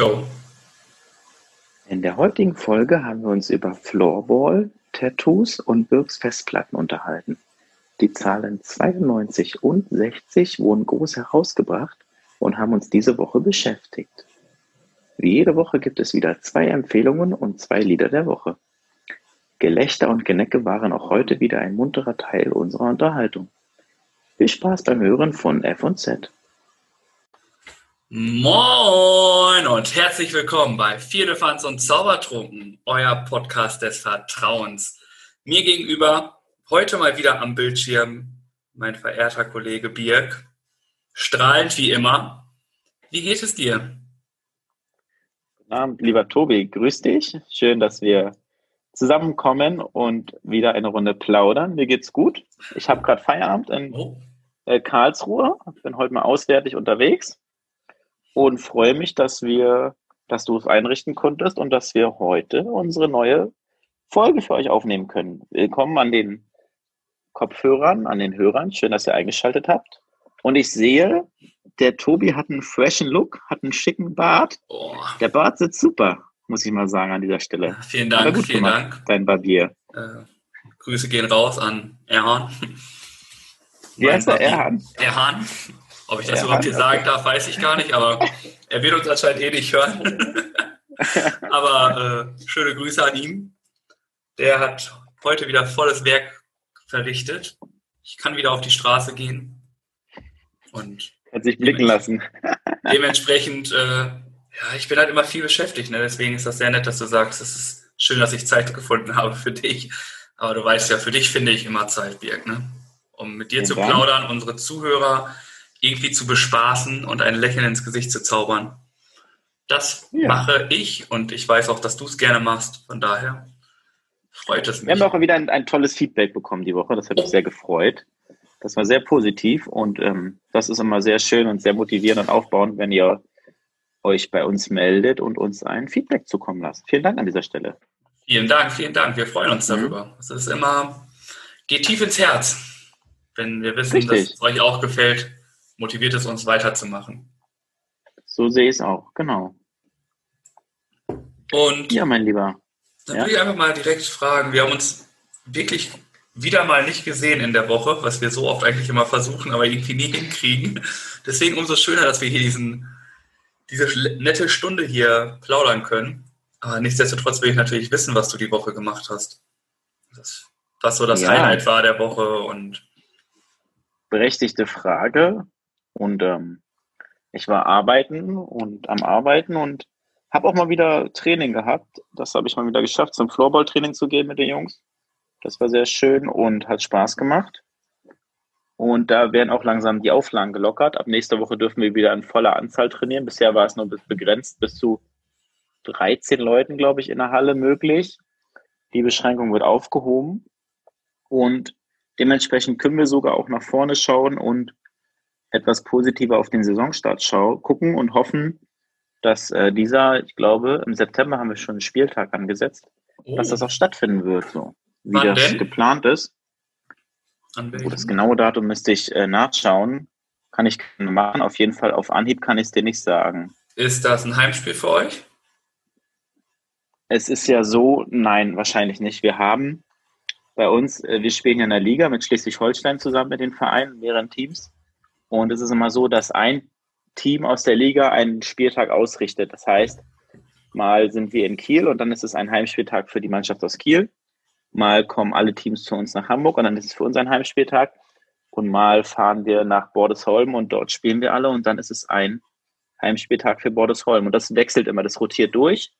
Go. In der heutigen Folge haben wir uns über Floorball, Tattoos und Birks Festplatten unterhalten. Die Zahlen 92 und 60 wurden groß herausgebracht und haben uns diese Woche beschäftigt. Wie jede Woche gibt es wieder zwei Empfehlungen und zwei Lieder der Woche. Gelächter und Genecke waren auch heute wieder ein munterer Teil unserer Unterhaltung. Viel Spaß beim Hören von F und Z. Moin und herzlich willkommen bei Vierlefanz und Zaubertrunken, euer Podcast des Vertrauens. Mir gegenüber heute mal wieder am Bildschirm mein verehrter Kollege Birk. Strahlend wie immer. Wie geht es dir? Guten Abend, lieber Tobi. Grüß dich. Schön, dass wir zusammenkommen und wieder eine Runde plaudern. Mir geht's gut. Ich habe gerade Feierabend in oh. Äh, Karlsruhe. Bin heute mal auswärtig unterwegs und freue mich, dass wir, dass du es einrichten konntest und dass wir heute unsere neue Folge für euch aufnehmen können. Willkommen an den Kopfhörern, an den Hörern. Schön, dass ihr eingeschaltet habt. Und ich sehe, der Tobi hat einen freshen Look, hat einen schicken Bart. Oh. Der Bart sitzt super, muss ich mal sagen an dieser Stelle. Vielen Dank, vielen gemacht, Dank. Dein Barbier. Äh, Grüße gehen raus an Erhan. Wie heißt er? Erhan? Erhan. Ob ich das ja, überhaupt hier sagen darf, weiß ich gar nicht, aber er wird uns anscheinend eh nicht hören. aber äh, schöne Grüße an ihn. Der hat heute wieder volles Werk verrichtet. Ich kann wieder auf die Straße gehen und hat sich blicken lassen. dementsprechend, äh, ja, ich bin halt immer viel beschäftigt. Ne? Deswegen ist das sehr nett, dass du sagst, es ist schön, dass ich Zeit gefunden habe für dich. Aber du weißt ja, für dich finde ich immer Zeit, Birg, ne? um mit dir Vielen zu Dank. plaudern, unsere Zuhörer irgendwie zu bespaßen und ein Lächeln ins Gesicht zu zaubern. Das ja. mache ich und ich weiß auch, dass du es gerne machst. Von daher freut es mich. Wir haben auch wieder ein, ein tolles Feedback bekommen die Woche. Das hat mich sehr gefreut. Das war sehr positiv und ähm, das ist immer sehr schön und sehr motivierend und aufbauend, wenn ihr euch bei uns meldet und uns ein Feedback zukommen lasst. Vielen Dank an dieser Stelle. Vielen Dank, vielen Dank. Wir freuen uns mhm. darüber. Es ist immer, geht tief ins Herz, wenn wir wissen, Richtig. dass es euch auch gefällt motiviert es uns weiterzumachen. So sehe ich es auch, genau. Und ja, mein Lieber. Dann ja? würde ich einfach mal direkt fragen, wir haben uns wirklich wieder mal nicht gesehen in der Woche, was wir so oft eigentlich immer versuchen, aber irgendwie nie hinkriegen. Deswegen umso schöner, dass wir hier diesen, diese nette Stunde hier plaudern können. Aber nichtsdestotrotz will ich natürlich wissen, was du die Woche gemacht hast. Das, was so das ja. Highlight war der Woche und. Berechtigte Frage. Und ähm, ich war arbeiten und am Arbeiten und habe auch mal wieder Training gehabt. Das habe ich mal wieder geschafft, zum Floorball-Training zu gehen mit den Jungs. Das war sehr schön und hat Spaß gemacht. Und da werden auch langsam die Auflagen gelockert. Ab nächster Woche dürfen wir wieder in voller Anzahl trainieren. Bisher war es nur begrenzt bis zu 13 Leuten, glaube ich, in der Halle möglich. Die Beschränkung wird aufgehoben. Und dementsprechend können wir sogar auch nach vorne schauen und etwas positiver auf den Saisonstart schau gucken und hoffen, dass äh, dieser, ich glaube, im September haben wir schon einen Spieltag angesetzt, oh. dass das auch stattfinden wird, so wie Wann das denn? geplant ist. Oh, das genaue Datum müsste ich äh, nachschauen. Kann ich machen. Auf jeden Fall auf Anhieb kann ich es dir nicht sagen. Ist das ein Heimspiel für euch? Es ist ja so, nein, wahrscheinlich nicht. Wir haben bei uns, äh, wir spielen ja in der Liga mit Schleswig-Holstein zusammen mit den Vereinen, mehreren Teams. Und es ist immer so, dass ein Team aus der Liga einen Spieltag ausrichtet. Das heißt, mal sind wir in Kiel und dann ist es ein Heimspieltag für die Mannschaft aus Kiel. Mal kommen alle Teams zu uns nach Hamburg und dann ist es für uns ein Heimspieltag. Und mal fahren wir nach Bordesholm und dort spielen wir alle und dann ist es ein Heimspieltag für Bordesholm. Und das wechselt immer, das rotiert durch,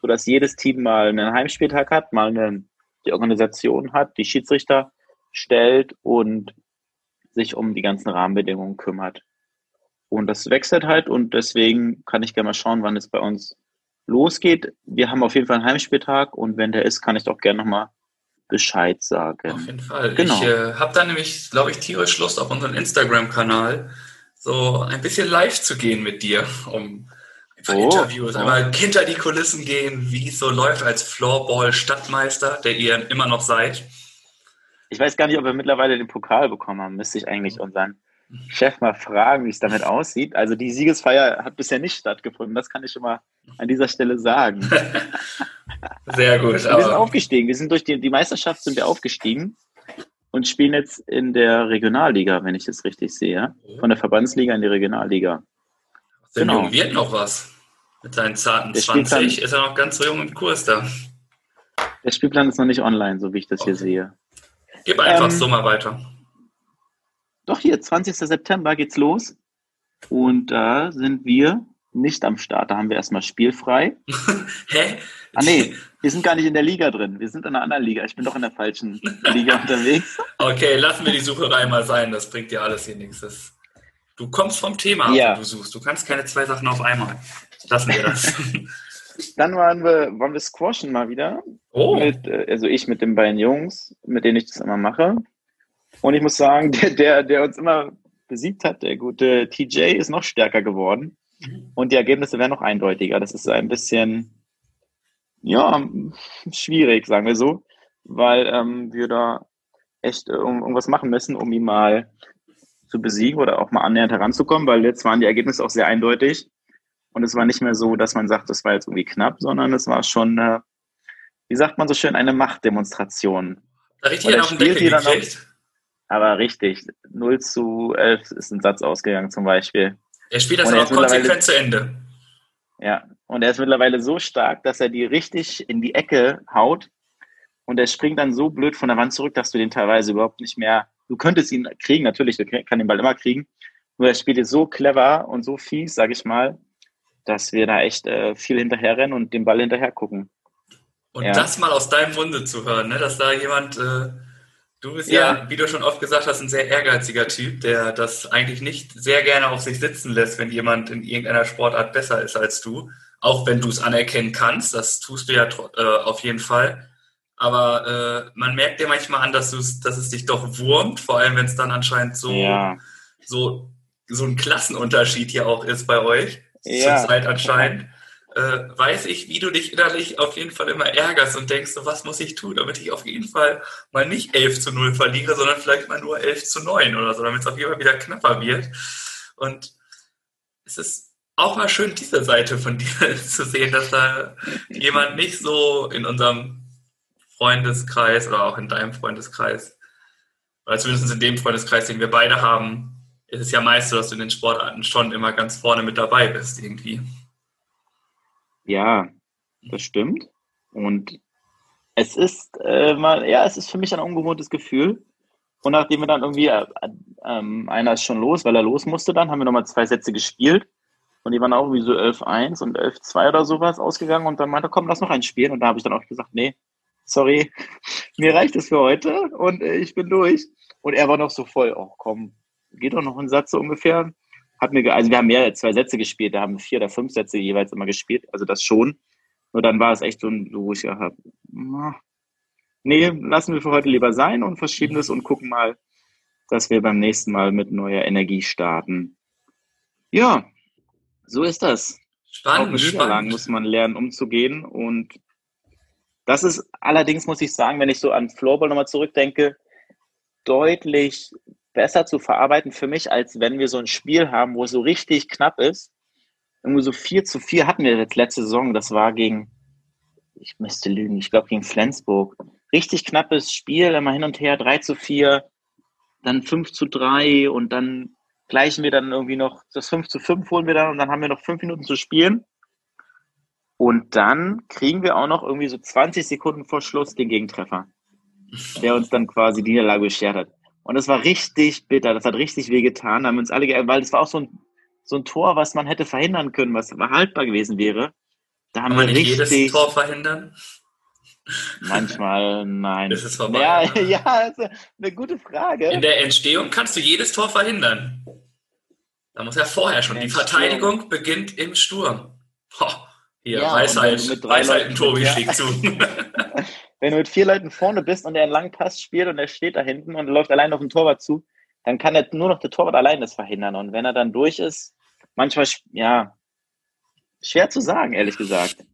sodass jedes Team mal einen Heimspieltag hat, mal eine, die Organisation hat, die Schiedsrichter stellt und sich um die ganzen Rahmenbedingungen kümmert. Und das wechselt halt und deswegen kann ich gerne mal schauen, wann es bei uns losgeht. Wir haben auf jeden Fall einen Heimspieltag und wenn der ist, kann ich doch gerne nochmal Bescheid sagen. Auf jeden Fall. Genau. Ich äh, habe da nämlich, glaube ich, tierisch Lust auf unseren Instagram-Kanal, so ein bisschen live zu gehen mit dir, um einfach oh, Interviews, oh. einmal hinter die Kulissen gehen, wie es so läuft als Floorball-Stadtmeister, der ihr immer noch seid. Ich weiß gar nicht, ob wir mittlerweile den Pokal bekommen haben. Müsste ich eigentlich unseren Chef mal fragen, wie es damit aussieht. Also die Siegesfeier hat bisher nicht stattgefunden. Das kann ich schon mal an dieser Stelle sagen. Sehr gut. wir sind aufgestiegen. Wir sind durch die, die Meisterschaft sind wir aufgestiegen und spielen jetzt in der Regionalliga, wenn ich das richtig sehe. Von der Verbandsliga in die Regionalliga. Der genau. Jung wird noch was. Mit seinen zarten der 20 ist er noch ganz so jung im Kurs da. Der Spielplan ist noch nicht online, so wie ich das okay. hier sehe. Gib einfach ähm, so mal weiter. Doch, hier, 20. September geht's los. Und da sind wir nicht am Start. Da haben wir erstmal spielfrei. Hä? Ah, nee, wir sind gar nicht in der Liga drin. Wir sind in einer anderen Liga. Ich bin doch in der falschen Liga unterwegs. Okay, lassen wir die Sucherei mal sein. Das bringt dir alles hier nichts. Das, du kommst vom Thema, ja. du suchst. Du kannst keine zwei Sachen auf einmal. Lassen wir das. Dann waren wir, waren wir squashen mal wieder. Oh. Mit, äh, also ich mit den beiden Jungs, mit denen ich das immer mache. Und ich muss sagen, der, der, der uns immer besiegt hat, der gute TJ, ist noch stärker geworden. Und die Ergebnisse werden noch eindeutiger. Das ist ein bisschen, ja, schwierig, sagen wir so, weil ähm, wir da echt äh, irgendwas machen müssen, um ihn mal zu besiegen oder auch mal annähernd heranzukommen, weil jetzt waren die Ergebnisse auch sehr eindeutig. Und es war nicht mehr so, dass man sagt, das war jetzt irgendwie knapp, sondern es war schon, äh, wie sagt man so schön, eine Machtdemonstration. Richtig auf den Deckel gekriegt. Aber richtig, 0 zu 11 ist ein Satz ausgegangen zum Beispiel. Er spielt das auch konsequent zu Ende. Ja, und er ist mittlerweile so stark, dass er die richtig in die Ecke haut und er springt dann so blöd von der Wand zurück, dass du den teilweise überhaupt nicht mehr, du könntest ihn kriegen, natürlich, du kannst den Ball immer kriegen, nur er spielt jetzt so clever und so fies, sag ich mal, dass wir da echt äh, viel hinterherrennen und den Ball hinterher gucken. Und ja. das mal aus deinem Munde zu hören, ne? dass da jemand äh, Du bist ja. ja. wie du schon oft gesagt hast, ein sehr ehrgeiziger Typ, der das eigentlich nicht sehr gerne auf sich sitzen lässt, wenn jemand in irgendeiner Sportart besser ist als du. Auch wenn du es anerkennen kannst, das tust du ja äh, auf jeden Fall. Aber äh, man merkt dir manchmal an, dass, dass es dich doch wurmt, vor allem wenn es dann anscheinend so, ja. so, so ein Klassenunterschied hier auch ist bei euch. Ja. Zur Zeit anscheinend äh, weiß ich, wie du dich innerlich auf jeden Fall immer ärgerst und denkst, so, was muss ich tun, damit ich auf jeden Fall mal nicht 11 zu 0 verliere, sondern vielleicht mal nur 11 zu 9 oder so, damit es auf jeden Fall wieder knapper wird. Und es ist auch mal schön, diese Seite von dir zu sehen, dass da jemand nicht so in unserem Freundeskreis oder auch in deinem Freundeskreis, oder zumindest in dem Freundeskreis, den wir beide haben, ist es ja meist so, dass du in den Sportarten schon immer ganz vorne mit dabei bist irgendwie. Ja, das stimmt. Und es ist äh, mal, ja, es ist für mich ein ungewohntes Gefühl. Und nachdem wir dann irgendwie, äh, äh, einer ist schon los, weil er los musste dann, haben wir nochmal zwei Sätze gespielt. Und die waren auch irgendwie so 11-1 und 11-2 oder sowas ausgegangen. Und dann meinte er, komm, lass noch ein spielen. Und da habe ich dann auch gesagt, nee, sorry, mir reicht es für heute und äh, ich bin durch. Und er war noch so voll, oh komm, geht doch noch ein Satz so ungefähr hat mir, also wir haben mehr zwei Sätze gespielt, da haben vier oder fünf Sätze jeweils immer gespielt, also das schon. Nur dann war es echt so, wo ich ja habe, nee, lassen wir für heute lieber sein und verschieben das und gucken mal, dass wir beim nächsten Mal mit neuer Energie starten. Ja, so ist das. Spannend, Auch mit Niederlagen muss man lernen, umzugehen. Und das ist allerdings, muss ich sagen, wenn ich so an Floorball nochmal zurückdenke, deutlich besser zu verarbeiten für mich, als wenn wir so ein Spiel haben, wo es so richtig knapp ist. Irgendwie so 4 zu 4 hatten wir jetzt letzte Saison. Das war gegen, ich müsste lügen, ich glaube gegen Flensburg. Richtig knappes Spiel, immer hin und her, 3 zu 4, dann 5 zu 3 und dann gleichen wir dann irgendwie noch, das 5 zu 5 holen wir dann und dann haben wir noch 5 Minuten zu spielen. Und dann kriegen wir auch noch irgendwie so 20 Sekunden vor Schluss den Gegentreffer, der uns dann quasi die Niederlage beschert hat. Und das war richtig bitter, das hat richtig wehgetan. Da haben uns alle, weil es war auch so ein, so ein Tor, was man hätte verhindern können, was haltbar gewesen wäre. Da haben Kann wir nicht richtig, jedes Tor verhindern? Manchmal nein. Das ist vorbei. Ja, ja, ist eine gute Frage. In der Entstehung kannst du jedes Tor verhindern. Da muss ja vorher schon. Die Verteidigung beginnt im Sturm. Boah, hier, ja, Weisheit, Weisheit Tobi schlägt zu. wenn du mit vier Leuten vorne bist und der einen langen Pass spielt und er steht da hinten und läuft allein auf den Torwart zu, dann kann er nur noch der Torwart allein das verhindern. Und wenn er dann durch ist, manchmal, ja, schwer zu sagen, ehrlich gesagt.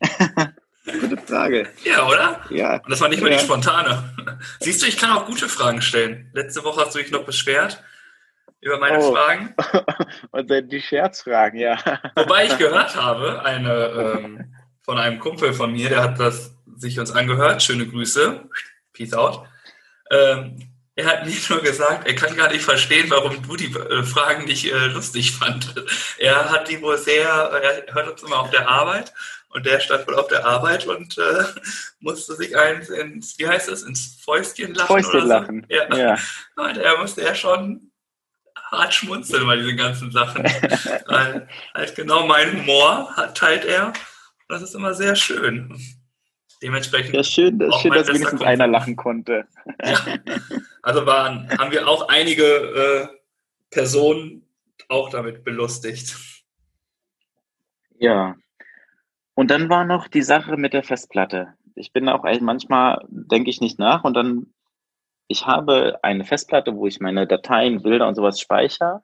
Gute Frage. Ja, oder? Ja. Und das war nicht mal ja. die spontane. Siehst du, ich kann auch gute Fragen stellen. Letzte Woche hast du dich noch beschwert, über meine oh. Fragen. Und dann die Scherzfragen, ja. Wobei ich gehört habe, eine ähm, von einem Kumpel von mir, der hat das sich uns angehört. Schöne Grüße. Peace out. Ähm, er hat nicht nur gesagt, er kann gar nicht verstehen, warum du die äh, Fragen nicht äh, lustig fandest. Er hat die wohl sehr, er hört uns immer auf der Arbeit und der stand wohl auf der Arbeit und äh, musste sich eins ins, wie heißt das, ins Fäustchen lachen. Fäustchen oder so. lachen. Ja. ja. Und er musste ja schon hart schmunzeln bei diesen ganzen Sachen. weil halt genau meinen Humor teilt er. Das ist immer sehr schön. Dementsprechend. Ja, schön, schön dass wenigstens kommt. einer lachen konnte. Ja. Also waren, haben wir auch einige äh, Personen auch damit belustigt. Ja. Und dann war noch die Sache mit der Festplatte. Ich bin auch manchmal, denke ich nicht nach und dann, ich habe eine Festplatte, wo ich meine Dateien, Bilder und sowas speichere.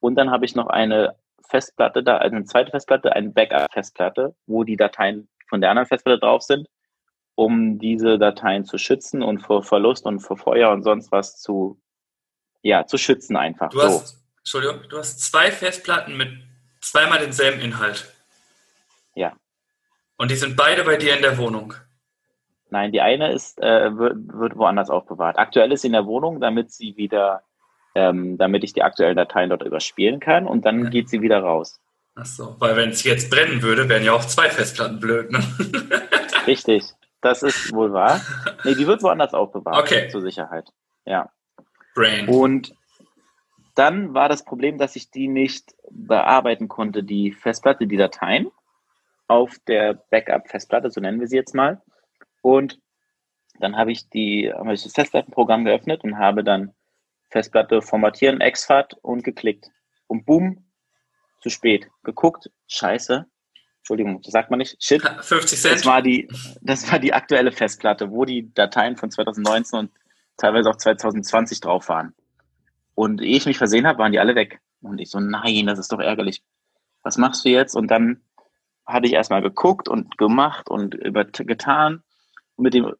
Und dann habe ich noch eine Festplatte da, also eine zweite Festplatte, eine Backup-Festplatte, wo die Dateien von der anderen Festplatte drauf sind um diese Dateien zu schützen und vor Verlust und vor Feuer und sonst was zu, ja, zu schützen einfach. Du hast, so. Entschuldigung, du hast zwei Festplatten mit zweimal denselben Inhalt. Ja. Und die sind beide bei dir in der Wohnung? Nein, die eine ist, äh, wird, wird, woanders aufbewahrt. Aktuell ist sie in der Wohnung, damit sie wieder, ähm, damit ich die aktuellen Dateien dort überspielen kann und dann ja. geht sie wieder raus. Ach so, weil wenn es jetzt brennen würde, wären ja auch zwei Festplatten blöd, ne? Richtig. Das ist wohl wahr. Nee, die wird woanders aufbewahrt. Okay. Zur Sicherheit. Ja. Brain. Und dann war das Problem, dass ich die nicht bearbeiten konnte, die Festplatte, die Dateien auf der Backup-Festplatte, so nennen wir sie jetzt mal. Und dann habe ich die, habe ich das Festplattenprogramm geöffnet und habe dann Festplatte formatieren, exFAT und geklickt. Und boom, zu spät. Geguckt, scheiße, Entschuldigung, das sagt man nicht, shit. 50 Cent. Das war die, das war die aktuelle Festplatte, wo die Dateien von 2019 und teilweise auch 2020 drauf waren. Und ehe ich mich versehen habe, waren die alle weg. Und ich so, nein, das ist doch ärgerlich. Was machst du jetzt? Und dann hatte ich erstmal geguckt und gemacht und über, getan. Und mit dem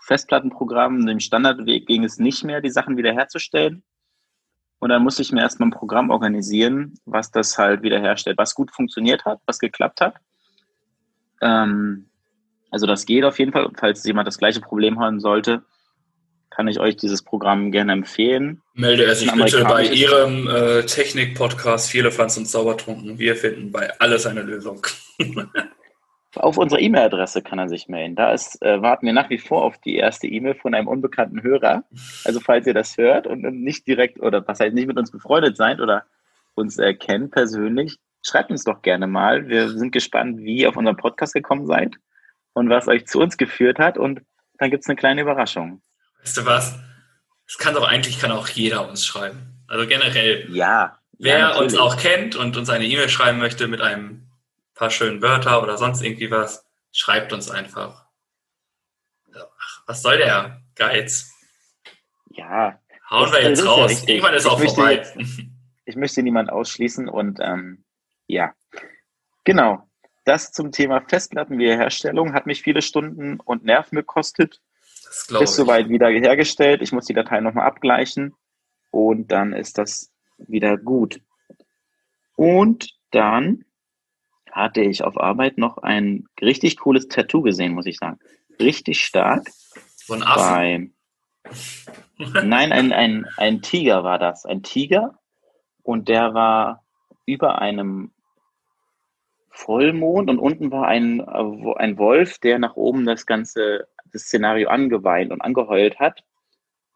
Festplattenprogramm, dem Standardweg ging es nicht mehr, die Sachen wiederherzustellen. Und dann musste ich mir erstmal ein Programm organisieren, was das halt wiederherstellt, was gut funktioniert hat, was geklappt hat. Ähm, also das geht auf jeden Fall. Falls jemand das gleiche Problem haben sollte, kann ich euch dieses Programm gerne empfehlen. Melde er sich bitte bei Ihrem äh, Technik-Podcast Viele Pflanzen und Zaubertrunken. Wir finden bei alles eine Lösung. Auf unsere E-Mail-Adresse kann er sich melden. Da ist, äh, warten wir nach wie vor auf die erste E-Mail von einem unbekannten Hörer. Also falls ihr das hört und nicht direkt oder was heißt nicht mit uns befreundet seid oder uns äh, kennt persönlich, schreibt uns doch gerne mal. Wir sind gespannt, wie ihr auf unseren Podcast gekommen seid und was euch zu uns geführt hat. Und dann gibt es eine kleine Überraschung. Weißt du was? Es kann doch eigentlich kann auch jeder uns schreiben. Also generell. Ja. Wer ja, uns auch kennt und uns eine E-Mail schreiben möchte mit einem paar schönen Wörter oder sonst irgendwie was, schreibt uns einfach. Ach, was soll der Geiz? Ja. Hauen wir jetzt raus. Ja Irgendwann ist ich auch möchte, vorbei. Ich möchte niemand ausschließen und ähm, ja. Genau. Das zum Thema Festplattenwiederherstellung hat mich viele Stunden und Nerven gekostet. Das ist soweit wieder hergestellt. Ich muss die Datei nochmal abgleichen und dann ist das wieder gut. Und dann hatte ich auf Arbeit noch ein richtig cooles Tattoo gesehen, muss ich sagen. Richtig stark. Von Affen? Bei, nein, ein, ein, ein Tiger war das. Ein Tiger. Und der war über einem Vollmond und unten war ein, ein Wolf, der nach oben das ganze das Szenario angeweint und angeheult hat.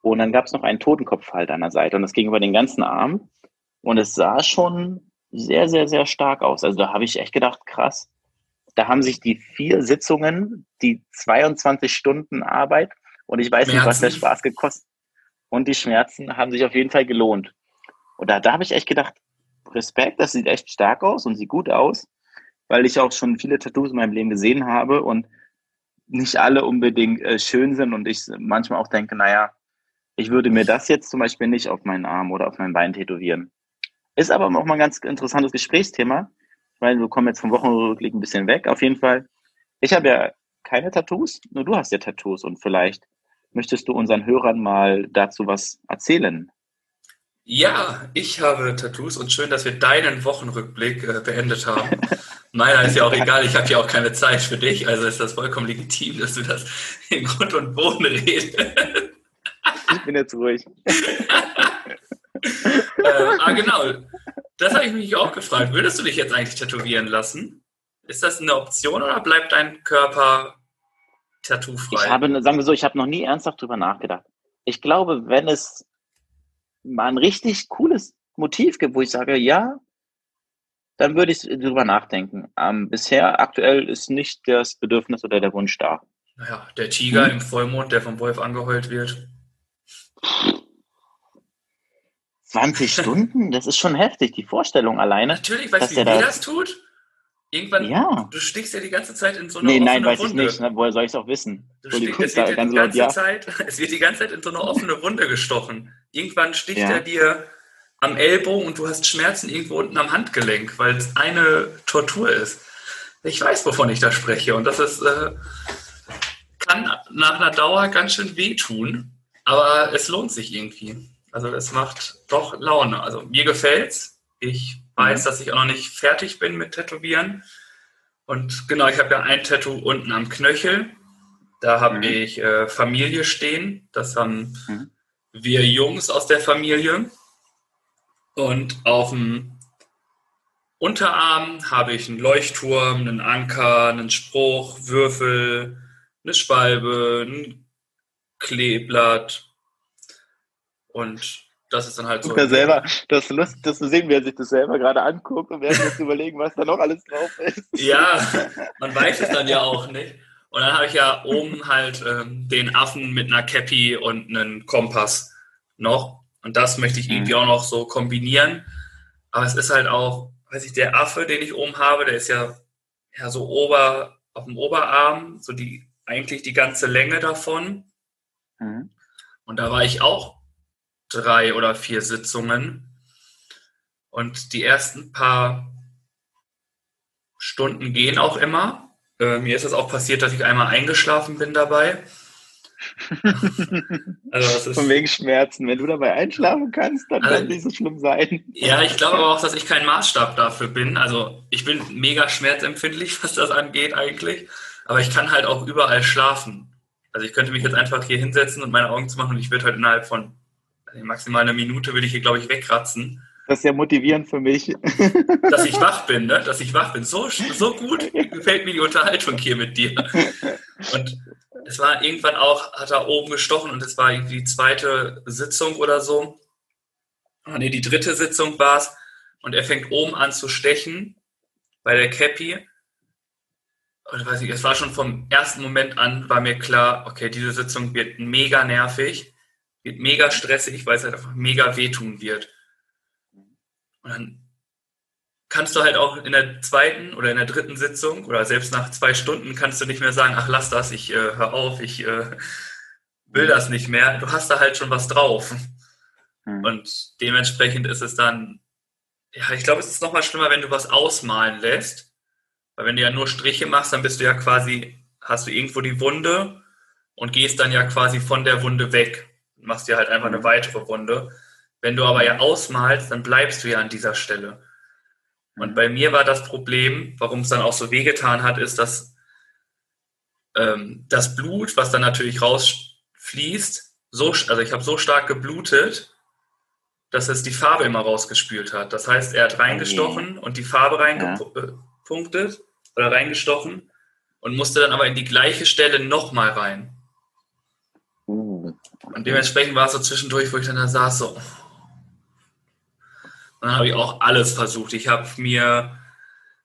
Und dann gab es noch einen Totenkopf halt an der Seite und das ging über den ganzen Arm. Und es sah schon sehr, sehr, sehr stark aus. Also da habe ich echt gedacht, krass. Da haben sich die vier Sitzungen, die 22 Stunden Arbeit und ich weiß Schmerzen. nicht, was der Spaß gekostet und die Schmerzen haben sich auf jeden Fall gelohnt. Und da, da habe ich echt gedacht, Respekt, das sieht echt stark aus und sieht gut aus, weil ich auch schon viele Tattoos in meinem Leben gesehen habe und nicht alle unbedingt äh, schön sind und ich manchmal auch denke, naja, ich würde mir das jetzt zum Beispiel nicht auf meinen Arm oder auf mein Bein tätowieren. Ist aber auch mal ein ganz interessantes Gesprächsthema, weil wir kommen jetzt vom Wochenrückblick ein bisschen weg. Auf jeden Fall, ich habe ja keine Tattoos, nur du hast ja Tattoos und vielleicht möchtest du unseren Hörern mal dazu was erzählen. Ja, ich habe Tattoos und schön, dass wir deinen Wochenrückblick äh, beendet haben. Meiner ist ja auch egal, ich habe ja auch keine Zeit für dich, also ist das vollkommen legitim, dass du das in Grund und Boden redest. Ich bin jetzt ruhig. äh, ah, genau. Das habe ich mich auch gefragt. Würdest du dich jetzt eigentlich tätowieren lassen? Ist das eine Option oder bleibt dein Körper tattoofrei? Ich habe, sagen wir so, ich habe noch nie ernsthaft drüber nachgedacht. Ich glaube, wenn es mal ein richtig cooles Motiv gibt, wo ich sage, ja, dann würde ich drüber nachdenken. Ähm, bisher aktuell ist nicht das Bedürfnis oder der Wunsch da. Naja, der Tiger hm? im Vollmond, der vom Wolf angeheult wird. 20 Stunden? Das ist schon heftig, die Vorstellung alleine. Natürlich, weißt du, wie da das tut? Irgendwann, ja. du stichst ja die ganze Zeit in so eine nee, offene nein, weiß Wunde. ich nicht. Ne? Woher soll ich es auch wissen? Du stichst, es, wird ja die ganze ja. Zeit, es wird die ganze Zeit in so eine offene Wunde gestochen. Irgendwann sticht ja. er dir am Ellbogen und du hast Schmerzen irgendwo unten am Handgelenk, weil es eine Tortur ist. Ich weiß, wovon ich da spreche. Und das ist, äh, kann nach einer Dauer ganz schön wehtun, aber es lohnt sich irgendwie. Also es macht doch Laune. Also mir gefällt's. Ich weiß, mhm. dass ich auch noch nicht fertig bin mit Tätowieren. Und genau, ich habe ja ein Tattoo unten am Knöchel. Da habe mhm. ich äh, Familie stehen. Das haben mhm. wir Jungs aus der Familie. Und auf dem Unterarm habe ich einen Leuchtturm, einen Anker, einen Spruch, Würfel, eine Spalbe, ein Kleeblatt. Und das ist dann halt so. Ja selber, das ist lustig, das zu sehen, wie er sich das selber gerade anguckt und werden jetzt überlegen, was da noch alles drauf ist. Ja, man weiß es dann ja auch nicht. Und dann habe ich ja oben halt ähm, den Affen mit einer Cappy und einem Kompass noch. Und das möchte ich irgendwie mhm. auch noch so kombinieren. Aber es ist halt auch, weiß ich, der Affe, den ich oben habe, der ist ja, ja so ober, auf dem Oberarm, so die, eigentlich die ganze Länge davon. Mhm. Und da war ich auch drei oder vier Sitzungen. Und die ersten paar Stunden gehen auch immer. Äh, mir ist es auch passiert, dass ich einmal eingeschlafen bin dabei. also Von wegen Schmerzen. Wenn du dabei einschlafen kannst, dann also, kann es nicht so schlimm sein. Ja, ich glaube aber auch, dass ich kein Maßstab dafür bin. Also ich bin mega schmerzempfindlich, was das angeht eigentlich. Aber ich kann halt auch überall schlafen. Also ich könnte mich jetzt einfach hier hinsetzen und meine Augen zu machen und ich würde halt innerhalb von maximal eine Minute würde ich hier, glaube ich, wegratzen. Das ist ja motivierend für mich. Dass ich wach bin, ne? Dass ich wach bin. So, so gut gefällt mir die Unterhaltung hier mit dir. Und es war irgendwann auch, hat er oben gestochen und es war irgendwie die zweite Sitzung oder so. Oh, nee, die dritte Sitzung war es. Und er fängt oben an zu stechen bei der Cappy. Und weiß ich, es war schon vom ersten Moment an, war mir klar, okay, diese Sitzung wird mega nervig wird mega stressig, weil es halt einfach mega wehtun wird. Und dann kannst du halt auch in der zweiten oder in der dritten Sitzung oder selbst nach zwei Stunden kannst du nicht mehr sagen, ach lass das, ich äh, hör auf, ich äh, will das nicht mehr. Du hast da halt schon was drauf. Mhm. Und dementsprechend ist es dann, ja, ich glaube, es ist nochmal schlimmer, wenn du was ausmalen lässt. Weil wenn du ja nur Striche machst, dann bist du ja quasi, hast du irgendwo die Wunde und gehst dann ja quasi von der Wunde weg machst dir halt einfach eine weitere Wunde. Wenn du aber ja ausmalst, dann bleibst du ja an dieser Stelle. Und mhm. bei mir war das Problem, warum es dann auch so wehgetan hat, ist, dass ähm, das Blut, was dann natürlich rausfließt, so, also ich habe so stark geblutet, dass es die Farbe immer rausgespült hat. Das heißt, er hat reingestochen und die Farbe reingepunktet ja. oder reingestochen und musste dann aber in die gleiche Stelle nochmal rein. Und dementsprechend war es so zwischendurch, wo ich dann da saß, so. Und dann habe ich auch alles versucht. Ich habe mir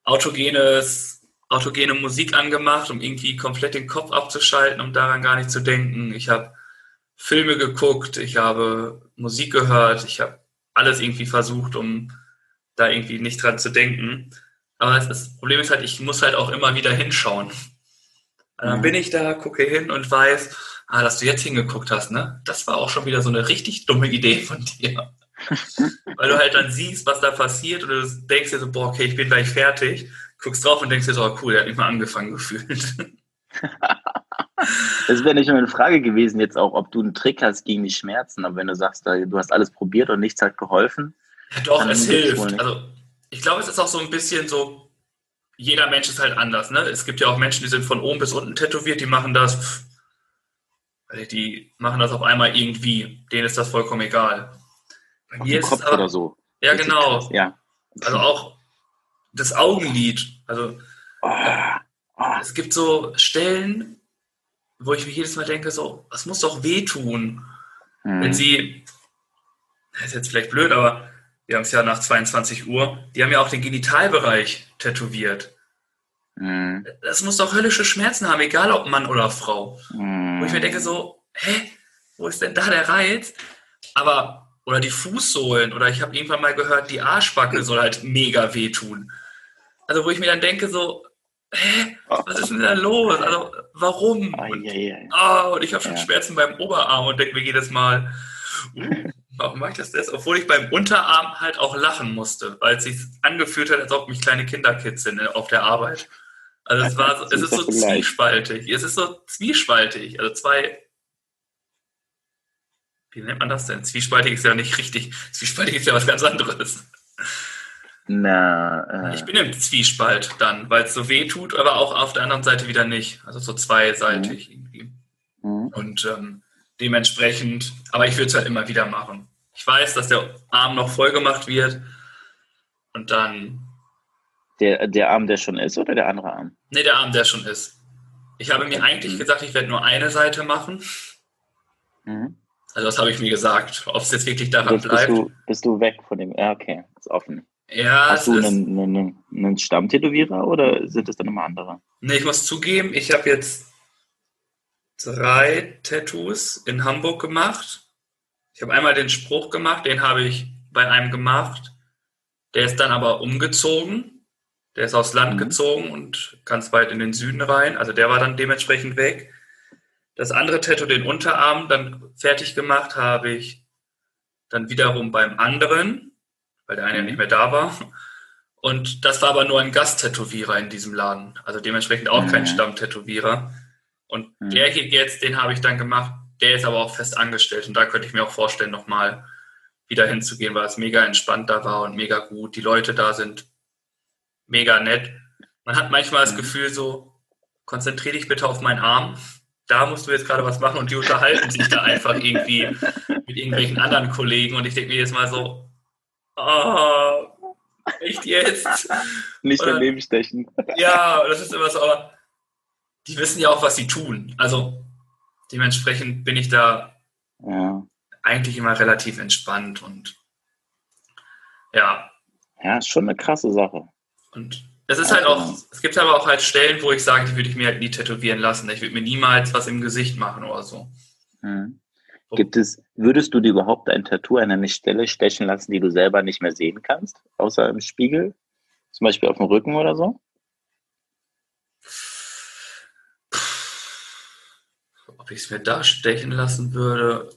autogenes, autogene Musik angemacht, um irgendwie komplett den Kopf abzuschalten, um daran gar nicht zu denken. Ich habe Filme geguckt, ich habe Musik gehört, ich habe alles irgendwie versucht, um da irgendwie nicht dran zu denken. Aber das Problem ist halt, ich muss halt auch immer wieder hinschauen. Und dann mhm. bin ich da, gucke hin und weiß, ah, dass du jetzt hingeguckt hast, ne? Das war auch schon wieder so eine richtig dumme Idee von dir. Weil du halt dann siehst, was da passiert und du denkst dir so, boah, okay, ich bin gleich fertig, guckst drauf und denkst dir so, oh, cool, der hat nicht mal angefangen gefühlt. Das wäre nicht nur eine Frage gewesen, jetzt auch, ob du einen Trick hast gegen die Schmerzen. Aber wenn du sagst, du hast alles probiert und nichts hat geholfen. Ja, doch, es hilft. Also, ich glaube, es ist auch so ein bisschen so, jeder Mensch ist halt anders. Ne? Es gibt ja auch Menschen, die sind von oben bis unten tätowiert, die machen das, die machen das auf einmal irgendwie. Denen ist das vollkommen egal. Bei mir ist Kopf es aber, oder so. Ja, genau. Krass, ja. Also auch das Augenlid. Also oh, oh. es gibt so Stellen, wo ich mir jedes Mal denke, so, es muss doch wehtun, mhm. wenn sie, das ist jetzt vielleicht blöd, aber wir haben es ja nach 22 Uhr, die haben ja auch den Genitalbereich tätowiert. Mhm. Das muss doch höllische Schmerzen haben, egal ob Mann oder Frau. Mhm. Wo ich mir denke so, hä, wo ist denn da der Reiz? Aber, oder die Fußsohlen, oder ich habe irgendwann mal gehört, die Arschbacke soll halt mega wehtun. Also wo ich mir dann denke so, hä, was ist denn da los? Also warum? Und, oh, und ich habe schon. Schmerzen beim Oberarm und denke mir jedes Mal, uh, warum mache ich das jetzt? Obwohl ich beim Unterarm halt auch lachen musste, weil es sich angefühlt hat, als ob mich kleine Kinder kitzeln auf der Arbeit. Also es war, so, es ist so zwiespaltig. Es ist so zwiespaltig. Also zwei, wie nennt man das denn? Zwiespaltig ist ja nicht richtig. Zwiespaltig ist ja was ganz anderes. Na, äh, ich bin im Zwiespalt dann, weil es so weh tut, aber auch auf der anderen Seite wieder nicht. Also so zweiseitig mhm. irgendwie. Mhm. Und ähm, dementsprechend, aber ich würde es halt immer wieder machen. Ich weiß, dass der Arm noch voll gemacht wird und dann. Der, der Arm, der schon ist, oder der andere Arm? Nee, der Arm, der schon ist. Ich habe mir eigentlich mhm. gesagt, ich werde nur eine Seite machen. Mhm. Also das habe ich mir gesagt. Ob es jetzt wirklich daran jetzt bleibt. Bist du, bist du weg von dem. Ja, okay, ist offen. Ja, Hast du einen, einen, einen Stammtätowierer oder sind es dann immer andere? Nee, ich muss zugeben, ich habe jetzt drei Tattoos in Hamburg gemacht. Ich habe einmal den Spruch gemacht, den habe ich bei einem gemacht. Der ist dann aber umgezogen. Der ist aufs Land mhm. gezogen und ganz weit in den Süden rein. Also der war dann dementsprechend weg. Das andere Tattoo, den Unterarm, dann fertig gemacht habe ich dann wiederum beim anderen weil der eine ja nicht mehr da war. Und das war aber nur ein Gasttätowierer in diesem Laden. Also dementsprechend auch kein Stammtätowierer. Und der hier jetzt, den habe ich dann gemacht, der ist aber auch fest angestellt. Und da könnte ich mir auch vorstellen, nochmal wieder hinzugehen, weil es mega entspannt da war und mega gut. Die Leute da sind mega nett. Man hat manchmal das Gefühl so, konzentriere dich bitte auf meinen Arm. Da musst du jetzt gerade was machen und die unterhalten sich da einfach irgendwie mit irgendwelchen anderen Kollegen. Und ich denke mir jetzt mal so, oh, echt jetzt? Nicht daneben stechen. Ja, das ist immer so, aber die wissen ja auch, was sie tun. Also dementsprechend bin ich da ja. eigentlich immer relativ entspannt und ja. Ja, ist schon eine krasse Sache. Und es ist halt auch, es gibt aber auch halt Stellen, wo ich sage, die würde ich mir halt nie tätowieren lassen. Ich würde mir niemals was im Gesicht machen oder so. Mhm. Gibt es, würdest du dir überhaupt ein Tattoo an eine Stelle stechen lassen, die du selber nicht mehr sehen kannst, außer im Spiegel? Zum Beispiel auf dem Rücken oder so? Ob ich es mir da stechen lassen würde,